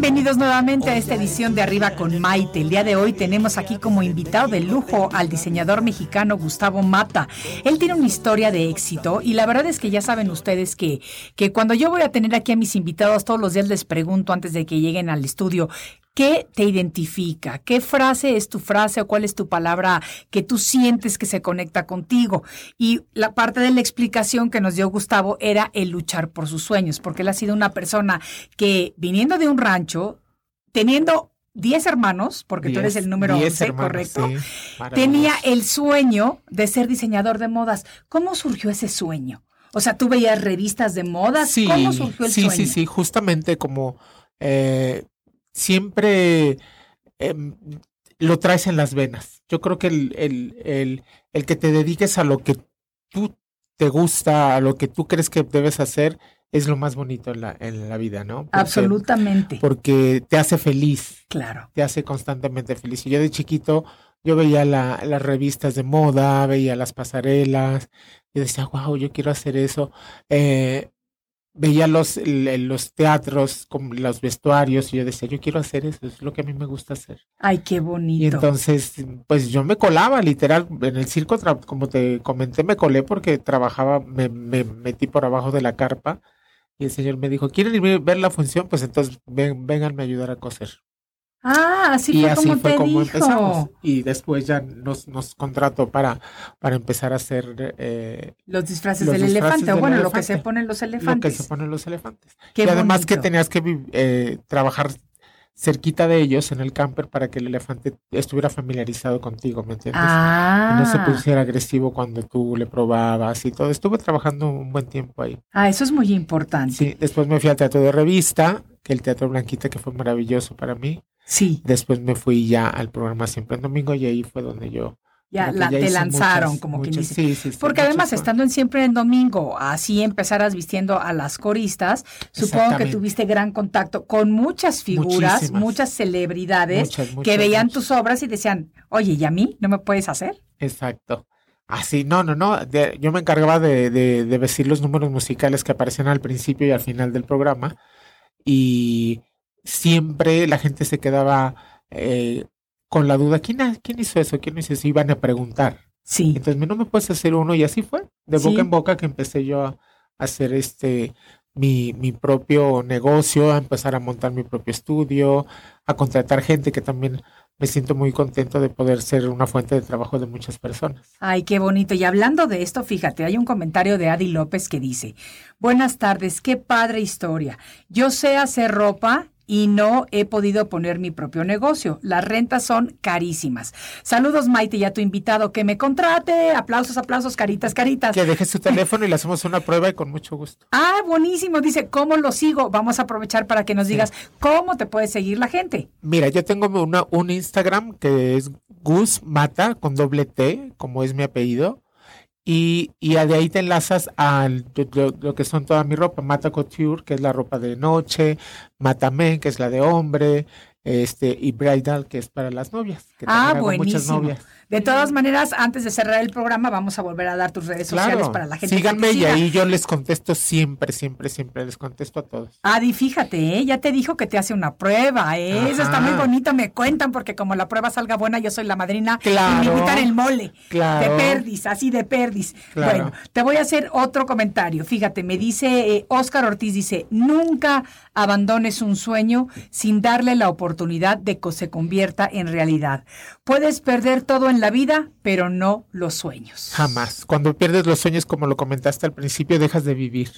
[SPEAKER 1] Bienvenidos nuevamente a esta edición de Arriba con Maite. El día de hoy tenemos aquí como invitado de lujo al diseñador mexicano Gustavo Mata. Él tiene una historia de éxito y la verdad es que ya saben ustedes que, que cuando yo voy a tener aquí a mis invitados todos los días les pregunto antes de que lleguen al estudio, ¿Qué te identifica? ¿Qué frase es tu frase o cuál es tu palabra que tú sientes que se conecta contigo? Y la parte de la explicación que nos dio Gustavo era el luchar por sus sueños, porque él ha sido una persona que viniendo de un rancho, teniendo 10 hermanos, porque tú eres el número
[SPEAKER 3] diez
[SPEAKER 1] 11,
[SPEAKER 3] hermanos,
[SPEAKER 1] ¿correcto?
[SPEAKER 3] sí,
[SPEAKER 1] Tenía el sueño de ser diseñador de modas. ¿Cómo surgió ese sueño? O sea, tú veías revistas de modas.
[SPEAKER 3] Sí,
[SPEAKER 1] ¿Cómo surgió el
[SPEAKER 3] sí,
[SPEAKER 1] sueño?
[SPEAKER 3] sí, sí, justamente como eh, siempre em, lo traes en las venas. Yo creo que el, el, el, el que te dediques a lo que tú te gusta, a lo que tú crees que debes hacer, es lo más bonito en la, en la vida, ¿no? Porque-
[SPEAKER 1] Absolutamente.
[SPEAKER 3] Porque te hace feliz,
[SPEAKER 1] Claro.
[SPEAKER 3] te hace constantemente feliz. Y yo de chiquito, yo veía la- las revistas de moda, veía las pasarelas, y decía, wow, yo quiero hacer eso. Eh, veía los, los teatros, como los vestuarios, y yo decía, yo quiero hacer eso, es lo que a mí me gusta hacer.
[SPEAKER 1] Ay, qué
[SPEAKER 3] Y
[SPEAKER 1] bonito.
[SPEAKER 3] entonces, pues yo me colaba, literal, en el circo, como te comenté, me colé porque trabajaba, me, me metí por abajo de la carpa. Y el señor me dijo, ¿quieren ir a ver la función? Pues entonces ven, vénganme a ayudar a coser
[SPEAKER 1] Ah, así
[SPEAKER 3] y
[SPEAKER 1] fue
[SPEAKER 3] así
[SPEAKER 1] como
[SPEAKER 3] fue
[SPEAKER 1] te
[SPEAKER 3] como
[SPEAKER 1] dijo.
[SPEAKER 3] empezamos. Y después ya nos, nos contrató para, para empezar a hacer eh,
[SPEAKER 1] Los disfraces
[SPEAKER 3] Los
[SPEAKER 1] del
[SPEAKER 3] disfraces
[SPEAKER 1] elefante, o bueno, lo que se
[SPEAKER 3] elefante.
[SPEAKER 1] ponen los
[SPEAKER 3] lo que
[SPEAKER 1] elefantes.
[SPEAKER 3] se ponen los elefantes.
[SPEAKER 1] Qué
[SPEAKER 3] y además que tenías que eh, trabajar cerquita de ellos en el camper para que el elefante estuviera familiarizado contigo, ¿me entiendes?
[SPEAKER 1] Ah,
[SPEAKER 3] Y no se pusiera agresivo cuando tú le probabas y todo. Estuve trabajando un buen tiempo ahí.
[SPEAKER 1] ah, eso es muy importante.
[SPEAKER 3] Sí, después me fui al teatro de revista, que el teatro Blanquita, que fue maravilloso para mí.
[SPEAKER 1] Sí,
[SPEAKER 3] Después me fui ya al programa Siempre en Domingo y ahí fue donde yo
[SPEAKER 1] ya, la, te lanzaron,
[SPEAKER 3] muchas-
[SPEAKER 1] como quien
[SPEAKER 3] muchas-
[SPEAKER 1] dice.
[SPEAKER 3] sí, sí, sí,
[SPEAKER 1] Porque además,
[SPEAKER 3] cosas.
[SPEAKER 1] estando en siempre en domingo, así empezaras vistiendo a las coristas, supongo que tuviste gran contacto con muchas figuras,
[SPEAKER 3] Muchísimas.
[SPEAKER 1] muchas celebridades
[SPEAKER 3] Muchas,
[SPEAKER 1] que veían tus obras y decían, oye, ¿y a mí no me puedes hacer?
[SPEAKER 3] Exacto. Así, no, no, no. de- yo me encargaba de, de, de vestir los números musicales que aparecían al principio y al final del programa. Y siempre la gente se quedaba eh, con la duda, ¿quién, ¿quién hizo eso? ¿Quién hizo eso? Iban a preguntar.
[SPEAKER 1] Sí.
[SPEAKER 3] Entonces, no me puedes hacer uno y así fue. de boca
[SPEAKER 1] Sí.
[SPEAKER 3] en boca que empecé yo a hacer este mi, mi propio negocio, a empezar a montar mi propio estudio, a contratar gente que también me siento muy contento de poder ser una fuente de trabajo de muchas personas.
[SPEAKER 1] Ay, qué bonito. Y hablando de esto, fíjate, hay un comentario de Adi López que dice, buenas tardes, qué padre historia. Yo sé hacer ropa y no he podido poner mi propio negocio. Las rentas son carísimas. Saludos, Maite, y a tu invitado que me contrate. Aplausos, aplausos, caritas, caritas.
[SPEAKER 3] Que deje su teléfono y le hacemos una prueba y con mucho gusto.
[SPEAKER 1] Ah, buenísimo. Dice, ¿cómo lo sigo? Vamos a aprovechar para que nos digas cómo te puede seguir la gente.
[SPEAKER 3] Mira, yo tengo una, un Instagram que es Gus Mata con doble T, como es mi apellido. Y, y de ahí te enlazas a lo, lo que son toda mi ropa, Mata Couture, que es la ropa de noche, Mata Men, que es la de hombre, este, y Bridal, que es para las novias. Que
[SPEAKER 1] Ah,
[SPEAKER 3] hago muchas
[SPEAKER 1] buenísimo.
[SPEAKER 3] novias.
[SPEAKER 1] De todas maneras, antes de cerrar el programa, vamos a volver a dar tus redes sociales para la gente. que te
[SPEAKER 3] síganme y
[SPEAKER 1] siga.
[SPEAKER 3] ahí yo les contesto siempre, siempre, siempre les contesto a todos.
[SPEAKER 1] Adi, fíjate, ¿eh? ya te dijo que te hace una prueba, ¿eh? Eso está muy bonito, me cuentan, porque como la prueba salga buena, yo soy la madrina y
[SPEAKER 3] Claro.
[SPEAKER 1] me invitan el mole.
[SPEAKER 3] Claro.
[SPEAKER 1] De perdis, así de perdis.
[SPEAKER 3] Claro.
[SPEAKER 1] Bueno, te voy a hacer otro comentario. Fíjate, me dice eh, Óscar Ortiz, dice, nunca abandones un sueño sin darle la oportunidad de que se convierta en realidad. Puedes perder todo en la vida, pero no los sueños.
[SPEAKER 3] Jamás. Cuando pierdes los sueños, como lo comentaste al principio, dejas de vivir.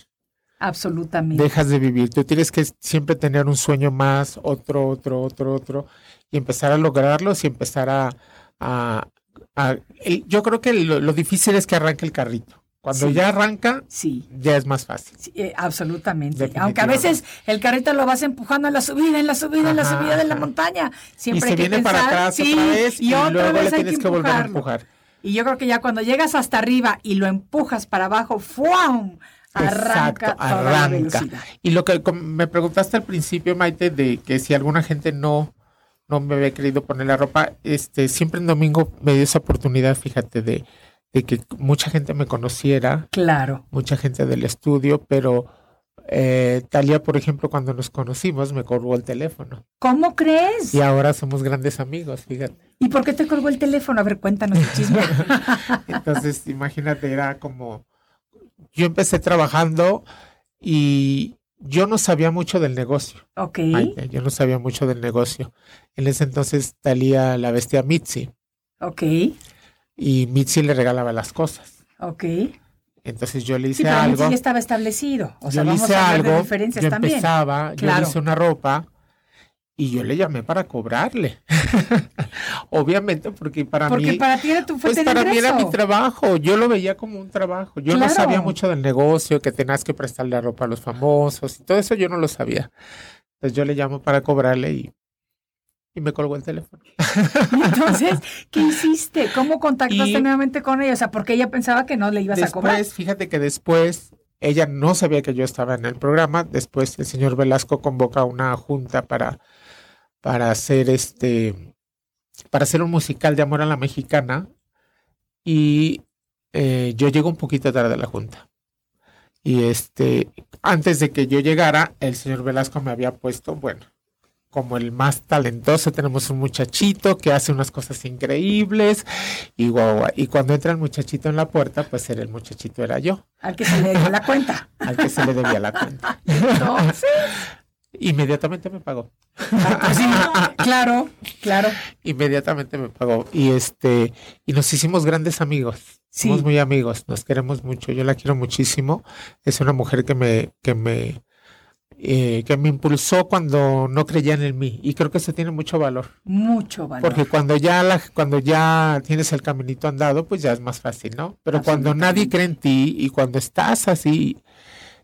[SPEAKER 1] Absolutamente.
[SPEAKER 3] dejas de vivir. Tú tienes que siempre tener un sueño más, otro, otro, otro, otro, y empezar a lograrlos y empezar a... a- a- el- yo creo que lo, lo difícil es que arranque el carrito. Cuando
[SPEAKER 1] Sí.
[SPEAKER 3] ya arranca,
[SPEAKER 1] Sí.
[SPEAKER 3] ya es más fácil.
[SPEAKER 1] Sí, eh, absolutamente. Aunque a veces el carrito lo vas empujando en la subida, en la subida, en la
[SPEAKER 3] Ajá,
[SPEAKER 1] subida de la montaña.
[SPEAKER 3] Y
[SPEAKER 1] Siempre
[SPEAKER 3] se
[SPEAKER 1] hay que
[SPEAKER 3] viene para atrás
[SPEAKER 1] sí,
[SPEAKER 3] otra vez y,
[SPEAKER 1] otra
[SPEAKER 3] luego
[SPEAKER 1] vez
[SPEAKER 3] le tienes
[SPEAKER 1] que
[SPEAKER 3] que volver a empujar.
[SPEAKER 1] Y yo creo que ya cuando llegas hasta arriba y lo empujas para abajo, ¡fuam! Arranca
[SPEAKER 3] Exacto,
[SPEAKER 1] toda la
[SPEAKER 3] arranca.
[SPEAKER 1] velocidad.
[SPEAKER 3] Y lo que me preguntaste al principio, Maite, de que si alguna gente no, no me había querido poner la ropa, este, siempre en domingo me dio esa oportunidad, fíjate, de, de que mucha gente me conociera,
[SPEAKER 1] Claro.
[SPEAKER 3] mucha gente del estudio, pero eh, Talia, por ejemplo, cuando nos conocimos, me colgó el teléfono.
[SPEAKER 1] ¿Cómo crees?
[SPEAKER 3] Y ahora somos grandes amigos, fíjate.
[SPEAKER 1] ¿Y por qué te colgó el teléfono? A ver, cuéntanos el chisme.
[SPEAKER 3] Entonces, imagínate, era como, yo empecé trabajando y yo no sabía mucho del negocio.
[SPEAKER 1] ok.
[SPEAKER 3] Maite, yo no sabía mucho del negocio. En ese entonces Talía la vestía Mitzi
[SPEAKER 1] Ok.
[SPEAKER 3] Y Mitzi le regalaba las cosas.
[SPEAKER 1] Ok.
[SPEAKER 3] Entonces yo le
[SPEAKER 1] Sí,
[SPEAKER 3] hice
[SPEAKER 1] pero
[SPEAKER 3] algo.
[SPEAKER 1] ya estaba establecido. O sea,
[SPEAKER 3] yo le
[SPEAKER 1] vamos
[SPEAKER 3] hice
[SPEAKER 1] a hablar de
[SPEAKER 3] algo,
[SPEAKER 1] diferencias
[SPEAKER 3] yo
[SPEAKER 1] también.
[SPEAKER 3] empezaba, yo
[SPEAKER 1] Claro.
[SPEAKER 3] le hice una ropa y yo le llamé para cobrarle. Obviamente, porque para
[SPEAKER 1] Porque
[SPEAKER 3] mí,
[SPEAKER 1] para ti era tu
[SPEAKER 3] pues
[SPEAKER 1] fuente de
[SPEAKER 3] para mí era mi trabajo. Yo lo veía como un trabajo. Yo
[SPEAKER 1] Claro.
[SPEAKER 3] no sabía mucho del negocio, que tenías que prestarle la ropa a los famosos y todo eso yo no lo sabía. Entonces yo le llamo para cobrarle y, y me colgó el teléfono.
[SPEAKER 1] Entonces, ¿qué hiciste? ¿Cómo contactaste
[SPEAKER 3] Y-
[SPEAKER 1] nuevamente con ella? O sea, porque ella pensaba que no le ibas a cobrar.
[SPEAKER 3] Después, fíjate que después ella no sabía que yo estaba en el programa. Después el señor Velasco convoca una junta para, para hacer este para hacer un musical de amor a la mexicana. Y eh, yo llego un poquito tarde a la junta. Y este, antes de que yo llegara, el señor Velasco me había puesto, bueno, como el más talentoso, tenemos un muchachito que hace unas cosas increíbles y guau. Y cuando entra el muchachito en la puerta, pues era el muchachito era yo,
[SPEAKER 1] Al que se le dio la cuenta.
[SPEAKER 3] al que se le debía la cuenta.
[SPEAKER 1] Entonces,
[SPEAKER 3] Inmediatamente me pagó.
[SPEAKER 1] sí, claro, claro.
[SPEAKER 3] Inmediatamente me pagó. Y este, y nos hicimos grandes amigos.
[SPEAKER 1] Sí.
[SPEAKER 3] Somos muy amigos, nos queremos mucho. Yo la quiero muchísimo. Es una mujer que me, que me, eh, que me impulsó cuando no creían en mí. Y creo que eso tiene mucho valor.
[SPEAKER 1] Mucho valor.
[SPEAKER 3] Porque cuando ya la, cuando ya tienes el caminito andado, pues ya es más fácil, ¿no? Pero cuando nadie cree en ti y cuando estás así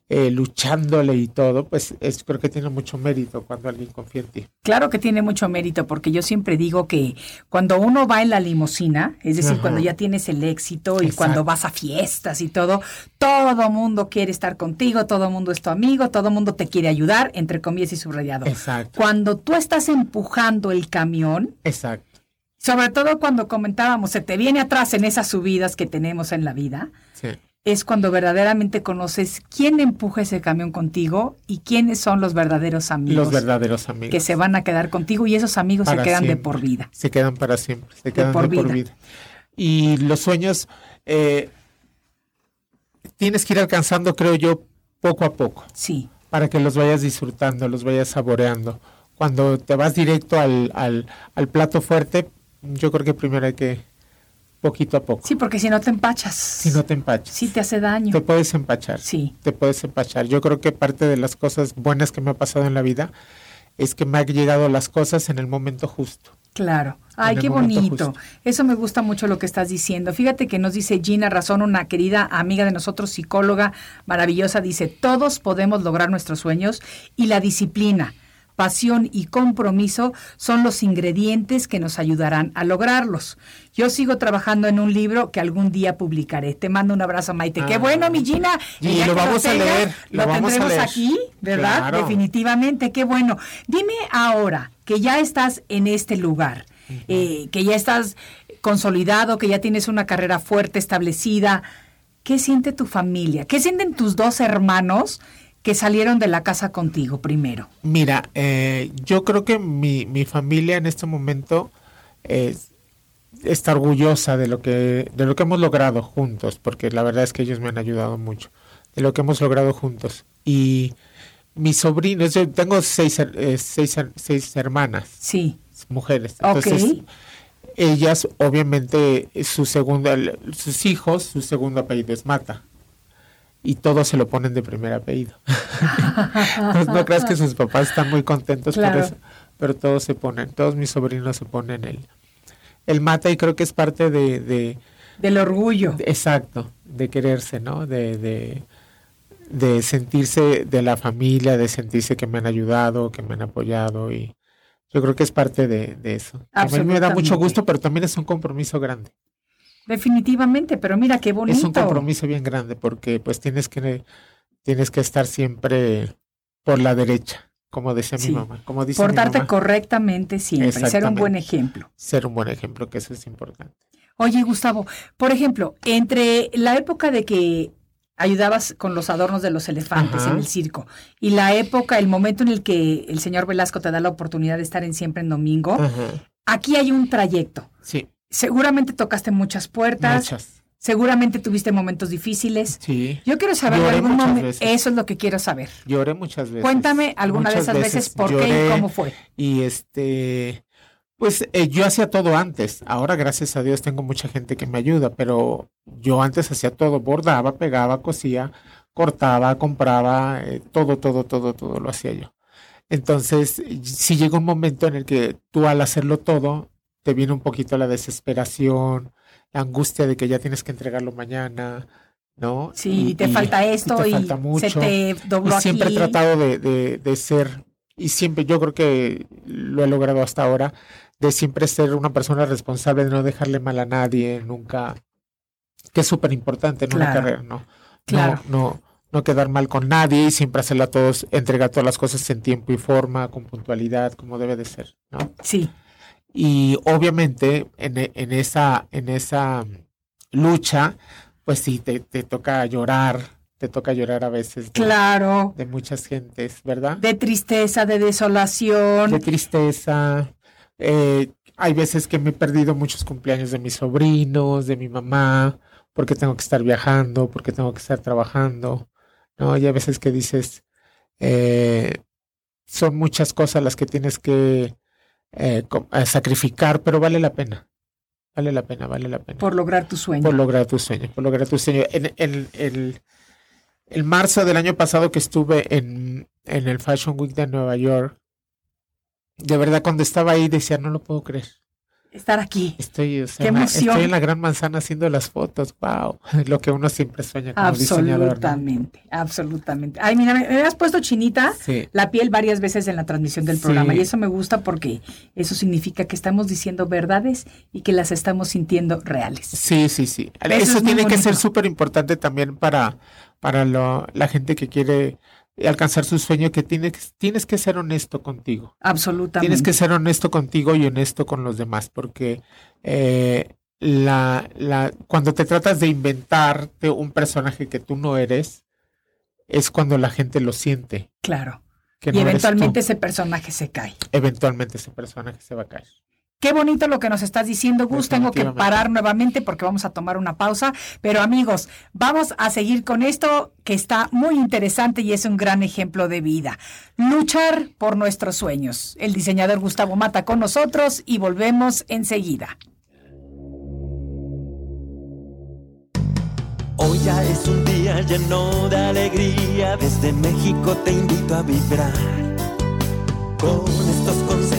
[SPEAKER 3] eh, luchándole y todo, pues es, creo que tiene mucho mérito cuando alguien confía en ti.
[SPEAKER 1] Claro que tiene mucho mérito, porque yo siempre digo que cuando uno va en la limusina, es decir,
[SPEAKER 3] Ajá.
[SPEAKER 1] cuando ya tienes el éxito y
[SPEAKER 3] Exacto.
[SPEAKER 1] cuando vas a fiestas y todo, todo mundo quiere estar contigo, todo mundo es tu amigo, todo mundo te quiere ayudar, entre comillas y subrayado.
[SPEAKER 3] Exacto.
[SPEAKER 1] Cuando tú estás empujando el camión,
[SPEAKER 3] Exacto.
[SPEAKER 1] sobre todo cuando comentábamos, se te viene atrás en esas subidas que tenemos en la vida,
[SPEAKER 3] Sí.
[SPEAKER 1] Es cuando verdaderamente conoces quién empuja ese camión contigo y quiénes son los verdaderos amigos
[SPEAKER 3] Los verdaderos amigos.
[SPEAKER 1] que se van a quedar contigo y esos amigos se quedan de por vida.
[SPEAKER 3] Se quedan para siempre, se quedan de
[SPEAKER 1] por
[SPEAKER 3] por,
[SPEAKER 1] vida.
[SPEAKER 3] vida. Y los sueños, eh, tienes que ir alcanzando, creo yo, poco a poco,
[SPEAKER 1] Sí,
[SPEAKER 3] para que los vayas disfrutando, los vayas saboreando. Cuando te vas directo al, al, al plato fuerte, yo creo que primero hay que poquito a poco.
[SPEAKER 1] sí, porque si no te empachas.
[SPEAKER 3] Si no te empachas.
[SPEAKER 1] Sí te hace daño.
[SPEAKER 3] Te puedes empachar.
[SPEAKER 1] Sí.
[SPEAKER 3] Te puedes empachar. Yo creo que parte de las cosas buenas que me ha pasado en la vida es que me han llegado las cosas en el momento justo.
[SPEAKER 1] Claro. Ay, qué bonito.
[SPEAKER 3] justo.
[SPEAKER 1] Eso me gusta mucho lo que estás diciendo. Fíjate que nos dice Gina Razón, una querida amiga de nosotros, psicóloga maravillosa, dice, todos podemos lograr nuestros sueños y la disciplina, pasión y compromiso son los ingredientes que nos ayudarán a lograrlos. Yo sigo trabajando en un libro que algún día publicaré. Te mando un abrazo, Maite. Qué
[SPEAKER 3] Ah.
[SPEAKER 1] bueno, mi Gina.
[SPEAKER 3] Y lo vamos a
[SPEAKER 1] tengas,
[SPEAKER 3] leer,
[SPEAKER 1] Lo,
[SPEAKER 3] lo vamos a
[SPEAKER 1] tendremos
[SPEAKER 3] leer.
[SPEAKER 1] aquí, ¿verdad?
[SPEAKER 3] Claro.
[SPEAKER 1] Definitivamente, qué bueno. Dime ahora que ya estás en este lugar, eh, que ya estás consolidado, que ya tienes una carrera fuerte, establecida, ¿qué siente tu familia? ¿Qué sienten tus dos hermanos que salieron de la casa contigo primero?
[SPEAKER 3] Mira, eh, yo creo que mi, mi familia en este momento eh, está orgullosa de lo que de lo que hemos logrado juntos, porque la verdad es que ellos me han ayudado mucho de lo que hemos logrado juntos. Y mis sobrinos, yo tengo seis, eh, seis, seis hermanas,
[SPEAKER 1] Sí,
[SPEAKER 3] mujeres. Entonces, ellas, obviamente, su segundo, sus hijos, su segundo apellido es Mata. Y todos se lo ponen de primer apellido. No creas que sus papás están muy contentos
[SPEAKER 1] Claro.
[SPEAKER 3] por eso. Pero todos se ponen, todos mis sobrinos se ponen el, el Mata y creo que es parte de, de,
[SPEAKER 1] del orgullo.
[SPEAKER 3] de- exacto, de quererse, ¿no? De, de, de sentirse de la familia, de sentirse que me han ayudado, que me han apoyado y yo creo que es parte de, de eso. A mí me da mucho gusto, pero también es un compromiso grande.
[SPEAKER 1] Definitivamente, pero mira qué bonito.
[SPEAKER 3] Es un compromiso bien grande porque pues tienes que tienes que estar siempre por la derecha, como decía
[SPEAKER 1] Sí.
[SPEAKER 3] mi mamá, como dice mi
[SPEAKER 1] Portarte
[SPEAKER 3] mamá,
[SPEAKER 1] correctamente siempre, ser un buen ejemplo.
[SPEAKER 3] ser un buen ejemplo, que eso es importante.
[SPEAKER 1] Oye, Gustavo, por ejemplo, entre la época de que ayudabas con los adornos de los elefantes
[SPEAKER 3] Ajá.
[SPEAKER 1] en el circo y la época, el momento en el que el señor Velasco te da la oportunidad de estar en Siempre en Domingo,
[SPEAKER 3] Ajá.
[SPEAKER 1] aquí hay un trayecto.
[SPEAKER 3] Sí,
[SPEAKER 1] Seguramente tocaste muchas puertas,
[SPEAKER 3] muchas.
[SPEAKER 1] seguramente tuviste momentos difíciles.
[SPEAKER 3] Sí.
[SPEAKER 1] Yo quiero saber de
[SPEAKER 3] Lloré
[SPEAKER 1] algún momento, eso es lo que quiero saber.
[SPEAKER 3] Lloré muchas veces.
[SPEAKER 1] Cuéntame alguna de
[SPEAKER 3] muchas
[SPEAKER 1] esas veces, por qué y cómo fue.
[SPEAKER 3] Y este, pues eh, yo hacía todo antes. Ahora, gracias a Dios, tengo mucha gente que me ayuda, pero yo antes hacía todo, bordaba, pegaba, cosía, cortaba, compraba, eh, todo, todo, todo, todo lo hacía yo. Entonces, si llega un momento en el que tú al hacerlo todo, te viene un poquito la desesperación, la angustia de que ya tienes que entregarlo mañana, ¿no?
[SPEAKER 1] Sí, y te falta esto
[SPEAKER 3] te
[SPEAKER 1] y,
[SPEAKER 3] falta
[SPEAKER 1] se te dobló
[SPEAKER 3] Y siempre
[SPEAKER 1] aquí.
[SPEAKER 3] he tratado de, de, de ser, y siempre yo creo que lo he logrado hasta ahora, de siempre ser una persona responsable, de no dejarle mal a nadie, nunca, que es súper importante en una carrera, ¿no?
[SPEAKER 1] Claro.
[SPEAKER 3] No, no, no quedar mal con nadie y siempre hacerle a todos, entregar todas las cosas en tiempo y forma, con puntualidad, como debe de ser, ¿no?
[SPEAKER 1] Sí,
[SPEAKER 3] Y obviamente en, en esa, en esa lucha, pues sí, te, te toca llorar, te toca llorar a veces. de-
[SPEAKER 1] claro.
[SPEAKER 3] de muchas gentes, ¿verdad?
[SPEAKER 1] De tristeza, de desolación.
[SPEAKER 3] De tristeza. Eh, hay veces que me he perdido muchos cumpleaños de mis sobrinos, de mi mamá, porque tengo que estar viajando, porque tengo que estar trabajando, ¿no? Y hay veces que dices, eh, son muchas cosas las que tienes que eh, sacrificar, pero vale la pena. Vale la pena, vale la pena
[SPEAKER 1] por lograr tu sueño.
[SPEAKER 3] por lograr tu sueño, por lograr tu sueño. En, en- el, el marzo del año pasado que estuve en, en el Fashion Week de Nueva York, de verdad cuando estaba ahí decía, no lo puedo creer.
[SPEAKER 1] Estar aquí.
[SPEAKER 3] Estoy, o sea,
[SPEAKER 1] ¡Qué emoción!
[SPEAKER 3] estoy en la gran manzana haciendo las fotos, wow, lo que uno siempre sueña como diseñador. ¿no?
[SPEAKER 1] Absolutamente, absolutamente. Ay, mira, me, has puesto chinita
[SPEAKER 3] Sí.
[SPEAKER 1] la piel varias veces en la transmisión del programa y eso me gusta porque eso significa que estamos diciendo verdades y que las estamos sintiendo reales.
[SPEAKER 3] Sí, sí, sí.
[SPEAKER 1] Eso
[SPEAKER 3] Eso,
[SPEAKER 1] es muy
[SPEAKER 3] tiene que ser súper importante también para, para lo- la gente que quiere alcanzar su sueño, que tienes, tienes que ser honesto contigo.
[SPEAKER 1] Absolutamente.
[SPEAKER 3] Tienes que ser honesto contigo y honesto con los demás, porque eh, la, la, cuando te tratas de inventarte un personaje que tú no eres, es cuando la gente lo siente.
[SPEAKER 1] Claro.
[SPEAKER 3] Que
[SPEAKER 1] y
[SPEAKER 3] no
[SPEAKER 1] eventualmente ese personaje se cae.
[SPEAKER 3] eventualmente ese personaje se va a caer.
[SPEAKER 1] Qué bonito lo que nos estás diciendo, Gus. Tengo que parar nuevamente porque vamos a tomar una pausa. Pero amigos, vamos a seguir con esto que está muy interesante y es un gran ejemplo de vida. Luchar por nuestros sueños. El diseñador Gustavo Mata con nosotros y volvemos enseguida.
[SPEAKER 2] Hoy ya es un día lleno de alegría. Desde México te invito a vibrar con estos consejos,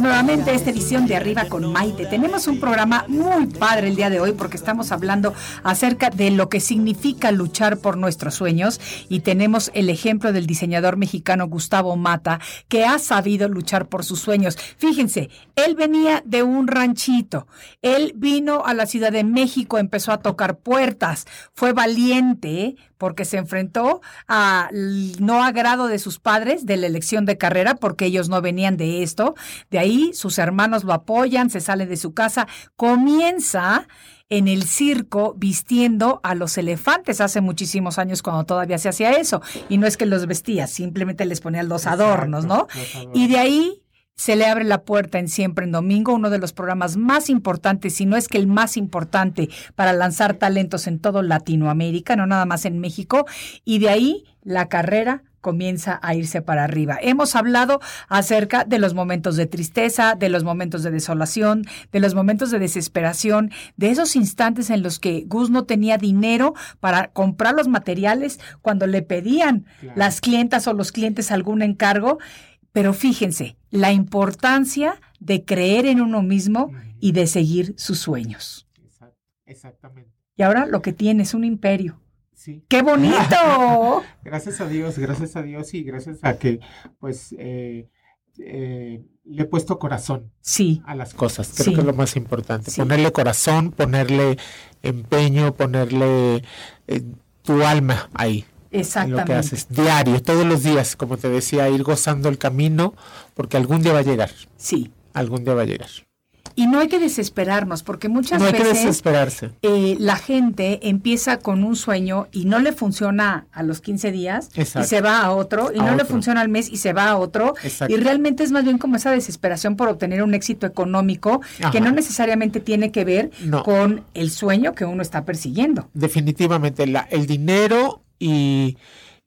[SPEAKER 1] Nuevamente esta edición de Arriba con Maite. Tenemos un programa muy padre el día de hoy porque estamos hablando acerca de lo que significa luchar por nuestros sueños y tenemos el ejemplo del diseñador mexicano Gustavo Mata que ha sabido luchar por sus sueños. Fíjense, él venía de un ranchito, él vino a la Ciudad de México, empezó a tocar puertas, fue valiente, porque se enfrentó al no agrado de sus padres de la elección de carrera, porque ellos no venían de esto. De ahí sus hermanos lo apoyan, se sale de su casa, comienza en el circo vistiendo a los elefantes hace muchísimos años cuando todavía se hacía eso. Y no es que los vestía, simplemente les ponía los adornos, ¿no?
[SPEAKER 3] los adornos.
[SPEAKER 1] Y de ahí se le abre la puerta en Siempre en Domingo, uno de los programas más importantes, si no es que el más importante para lanzar talentos en todo Latinoamérica, no nada más en México, y de ahí la carrera comienza a irse para arriba. Hemos hablado acerca de los momentos de tristeza, de los momentos de desolación, de los momentos de desesperación, de esos instantes en los que Gus no tenía dinero para comprar los materiales cuando le pedían
[SPEAKER 3] Claro.
[SPEAKER 1] las clientas o los clientes algún encargo. Pero fíjense, la importancia de creer en uno mismo y de seguir sus sueños.
[SPEAKER 3] Exact- Exactamente.
[SPEAKER 1] Y ahora lo que tiene es un imperio.
[SPEAKER 3] Sí.
[SPEAKER 1] ¡Qué bonito!
[SPEAKER 3] Gracias a Dios, gracias a Dios y gracias a que, pues, eh, eh, le he puesto corazón
[SPEAKER 1] Sí,
[SPEAKER 3] a las cosas. Creo
[SPEAKER 1] Sí.
[SPEAKER 3] que es lo más importante.
[SPEAKER 1] Sí.
[SPEAKER 3] Ponerle corazón, ponerle empeño, ponerle eh, tu alma ahí. En lo que
[SPEAKER 1] exactamente.
[SPEAKER 3] haces diario, todos los días, como te decía, ir gozando el camino, porque algún día va a llegar,
[SPEAKER 1] Sí.
[SPEAKER 3] algún día va a llegar.
[SPEAKER 1] Y no hay que desesperarnos, porque muchas
[SPEAKER 3] No hay que
[SPEAKER 1] veces
[SPEAKER 3] desesperarse.
[SPEAKER 1] eh, la gente empieza con un sueño y no le funciona a los 15 días
[SPEAKER 3] Exacto.
[SPEAKER 1] y se va a otro y
[SPEAKER 3] A
[SPEAKER 1] no le funciona al mes y se va a otro
[SPEAKER 3] Exacto.
[SPEAKER 1] y realmente es más bien como esa desesperación por obtener un éxito económico que no necesariamente tiene que ver
[SPEAKER 3] No.
[SPEAKER 1] con el sueño que uno está persiguiendo.
[SPEAKER 3] definitivamente la, el dinero y,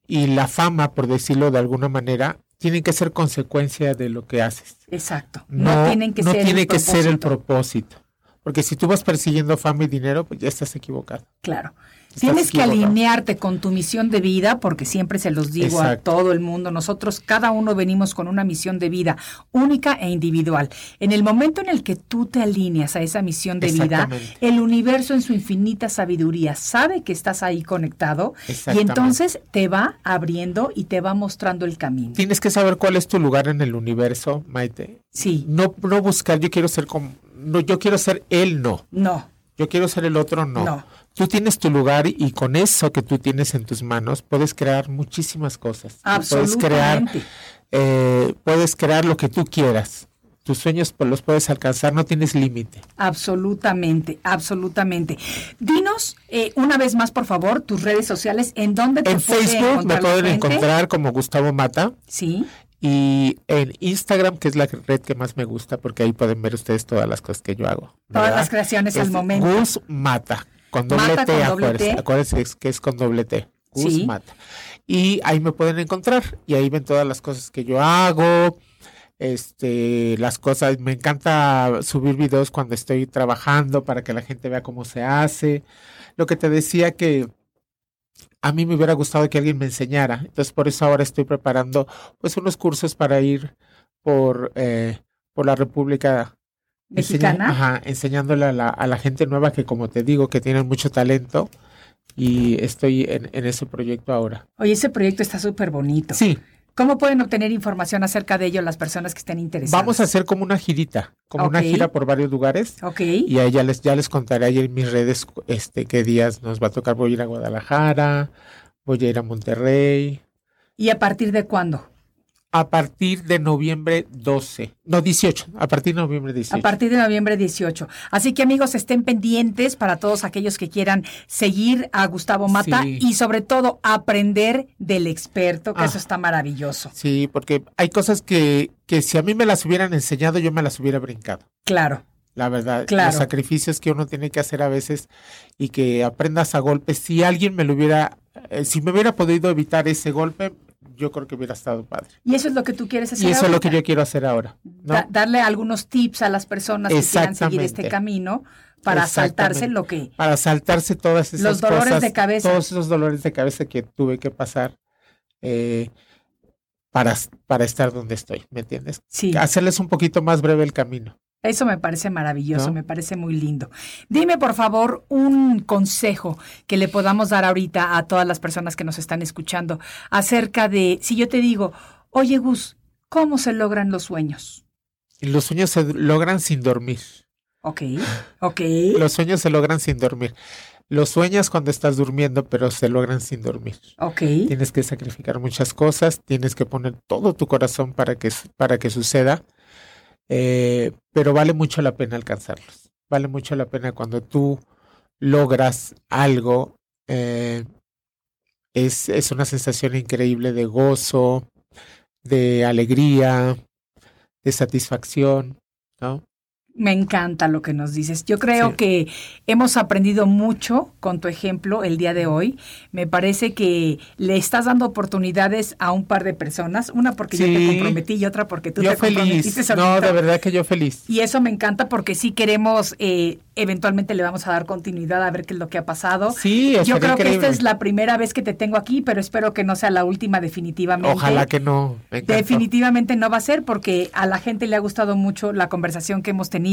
[SPEAKER 3] y la fama, por decirlo de alguna manera, tienen que ser consecuencia de lo que haces.
[SPEAKER 1] Exacto. No, tienen que
[SPEAKER 3] no
[SPEAKER 1] ser
[SPEAKER 3] tiene
[SPEAKER 1] el
[SPEAKER 3] que ser el
[SPEAKER 1] propósito.
[SPEAKER 3] propósito. Porque si tú vas persiguiendo fama y dinero, pues ya estás equivocado.
[SPEAKER 1] Claro. Tienes que alinearte con tu misión de vida, porque siempre se los digo a todo el mundo, nosotros cada uno venimos con una misión de vida única e individual. En el momento en el que tú te alineas a esa misión de vida, el universo en su infinita sabiduría sabe que estás ahí conectado y entonces te va abriendo y te va mostrando el camino.
[SPEAKER 3] Tienes que saber cuál es tu lugar en el universo, Maite.
[SPEAKER 1] Sí,
[SPEAKER 3] No, no buscar, yo quiero ser como, no, yo quiero ser él, no.
[SPEAKER 1] no,
[SPEAKER 3] Yo quiero ser el otro, no.
[SPEAKER 1] No.
[SPEAKER 3] Tú tienes tu lugar y con eso que tú tienes en tus manos puedes crear muchísimas cosas. Puedes crear,
[SPEAKER 1] absolutamente.
[SPEAKER 3] eh, puedes crear lo que tú quieras. Tus sueños pues, los puedes alcanzar, no tienes límite.
[SPEAKER 1] Absolutamente, absolutamente. Dinos eh, una vez más, por favor, tus redes sociales, en dónde te
[SPEAKER 3] En Facebook me pueden encontrar como Gustavo Mata
[SPEAKER 1] Sí,
[SPEAKER 3] y en Instagram, que es la red que más me gusta, porque ahí pueden ver ustedes todas las cosas que yo hago.
[SPEAKER 1] Todas las creaciones al momento.
[SPEAKER 3] Gus Mata, con doble
[SPEAKER 1] Mata
[SPEAKER 3] T,
[SPEAKER 1] con
[SPEAKER 3] acuérdense, que es- que es con doble T. Gus
[SPEAKER 1] Sí.
[SPEAKER 3] Mata. Y ahí me pueden encontrar y ahí ven todas las cosas que yo hago. Este, las cosas, me encanta subir videos cuando estoy trabajando para que la gente vea cómo se hace. Lo que te decía que a mí me hubiera gustado que alguien me enseñara. Entonces, por eso ahora estoy preparando pues unos cursos para ir por, eh, por la República enseña-
[SPEAKER 1] Mexicana.
[SPEAKER 3] ajá, enseñándole a la, a la gente nueva que, como te digo, que tienen mucho talento, y estoy en, en ese proyecto ahora.
[SPEAKER 1] Oye, ese proyecto está súper bonito.
[SPEAKER 3] Sí,
[SPEAKER 1] ¿Cómo pueden obtener información acerca de ello las personas que estén interesadas?
[SPEAKER 3] vamos a hacer como una girita, como una gira por varios lugares.
[SPEAKER 1] Ok.
[SPEAKER 3] Y ahí ya les, ya les contaré ahí en mis redes este, qué días nos va a tocar. Voy a ir a Guadalajara, voy a ir a Monterrey.
[SPEAKER 1] ¿Y a partir de cuándo?
[SPEAKER 3] A partir de noviembre 12, no 18, a partir de noviembre 18.
[SPEAKER 1] A partir de noviembre 18. Así que amigos, estén pendientes para todos aquellos que quieran seguir a Gustavo Mata
[SPEAKER 3] Sí.
[SPEAKER 1] y sobre todo aprender del experto, que
[SPEAKER 3] Ah.
[SPEAKER 1] eso está maravilloso.
[SPEAKER 3] Sí, porque hay cosas que, que si a mí me las hubieran enseñado, yo me las hubiera brincado.
[SPEAKER 1] Claro.
[SPEAKER 3] La verdad,
[SPEAKER 1] Claro.
[SPEAKER 3] los sacrificios que uno tiene que hacer a veces y que aprendas a golpes. Si alguien me lo hubiera, eh, si me hubiera podido evitar ese golpe, yo creo que hubiera estado padre.
[SPEAKER 1] Y eso es lo que tú quieres hacer
[SPEAKER 3] Y eso es lo que yo quiero hacer ahora. ¿no?
[SPEAKER 1] Da- darle algunos tips a las personas que quieran seguir este camino para saltarse lo que
[SPEAKER 3] Para saltarse todas esas
[SPEAKER 1] Los dolores
[SPEAKER 3] cosas,
[SPEAKER 1] de cabeza.
[SPEAKER 3] Todos esos dolores de cabeza que tuve que pasar eh, para, para estar donde estoy, ¿me entiendes?
[SPEAKER 1] sí.
[SPEAKER 3] Hacerles un poquito más breve el camino.
[SPEAKER 1] Eso me parece maravilloso,
[SPEAKER 3] ¿No?
[SPEAKER 1] me parece muy lindo. Dime, por favor, un consejo que le podamos dar ahorita a todas las personas que nos están escuchando acerca de, si yo te digo, oye Gus, ¿cómo se logran los sueños?
[SPEAKER 3] Los sueños se logran sin dormir.
[SPEAKER 1] Ok, ok.
[SPEAKER 3] Los sueños se logran sin dormir. Los sueñas cuando estás durmiendo, pero se logran sin dormir.
[SPEAKER 1] Ok,
[SPEAKER 3] Tienes que sacrificar muchas cosas, tienes que poner todo tu corazón para que, para que suceda, eh, pero vale mucho la pena alcanzarlos. Vale mucho la pena cuando tú logras algo, eh, es, es una sensación increíble de gozo, de alegría, de satisfacción, ¿no?
[SPEAKER 1] Me encanta lo que nos dices. Yo creo
[SPEAKER 3] Sí.
[SPEAKER 1] que hemos aprendido mucho con tu ejemplo el día de hoy. Me parece que le estás dando oportunidades a un par de personas, una porque yo te comprometí y otra porque tú
[SPEAKER 3] yo
[SPEAKER 1] te comprometiste
[SPEAKER 3] no, de verdad que yo feliz.
[SPEAKER 1] Y eso me encanta porque sí queremos, eh, eventualmente le vamos a dar continuidad a ver qué es lo que ha pasado.
[SPEAKER 3] Sí,
[SPEAKER 1] Yo creo que esta es la primera vez que te tengo aquí, pero espero que no sea la última definitivamente.
[SPEAKER 3] Ojalá que no.
[SPEAKER 1] Definitivamente no va a ser porque a la gente le ha gustado mucho la conversación que hemos tenido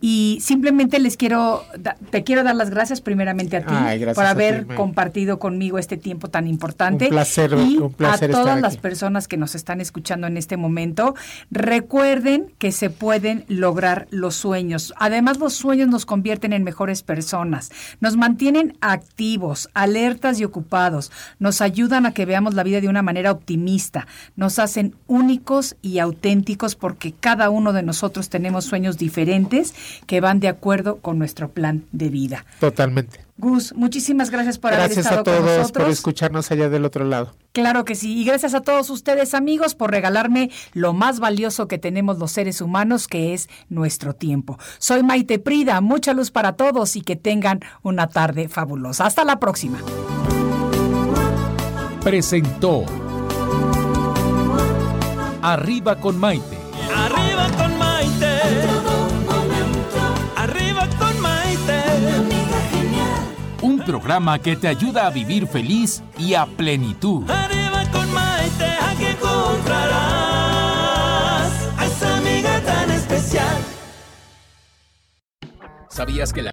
[SPEAKER 1] y simplemente les quiero, te quiero dar las gracias primeramente a ti
[SPEAKER 3] Ay,
[SPEAKER 1] por haber
[SPEAKER 3] ti,
[SPEAKER 1] compartido conmigo este tiempo tan importante.
[SPEAKER 3] Un placer,
[SPEAKER 1] y
[SPEAKER 3] un placer
[SPEAKER 1] a todas
[SPEAKER 3] estar
[SPEAKER 1] las
[SPEAKER 3] aquí.
[SPEAKER 1] personas que nos están escuchando en este momento, recuerden que se pueden lograr los sueños. Además, los sueños nos convierten en mejores personas, nos mantienen activos, alertas y ocupados, nos ayudan a que veamos la vida de una manera optimista, nos hacen únicos y auténticos porque cada uno de nosotros tenemos sueños diferentes que van de acuerdo con nuestro plan de vida.
[SPEAKER 3] Totalmente.
[SPEAKER 1] Gus, muchísimas gracias por haber
[SPEAKER 3] Gracias
[SPEAKER 1] estado
[SPEAKER 3] a
[SPEAKER 1] con
[SPEAKER 3] todos
[SPEAKER 1] nosotros.
[SPEAKER 3] por escucharnos allá del otro lado.
[SPEAKER 1] Claro que sí. Y gracias a todos ustedes, amigos, por regalarme lo más valioso que tenemos los seres humanos, que es nuestro tiempo. Soy Maite Prida. Mucha luz para todos y que tengan una tarde fabulosa. Hasta la próxima.
[SPEAKER 4] presentó Arriba con Maite.
[SPEAKER 2] Arriba con
[SPEAKER 4] Un programa que te ayuda a vivir feliz y a plenitud.
[SPEAKER 2] Arriba con Maite, aquí encontrarás a esa amiga tan especial.
[SPEAKER 4] ¿Sabías que la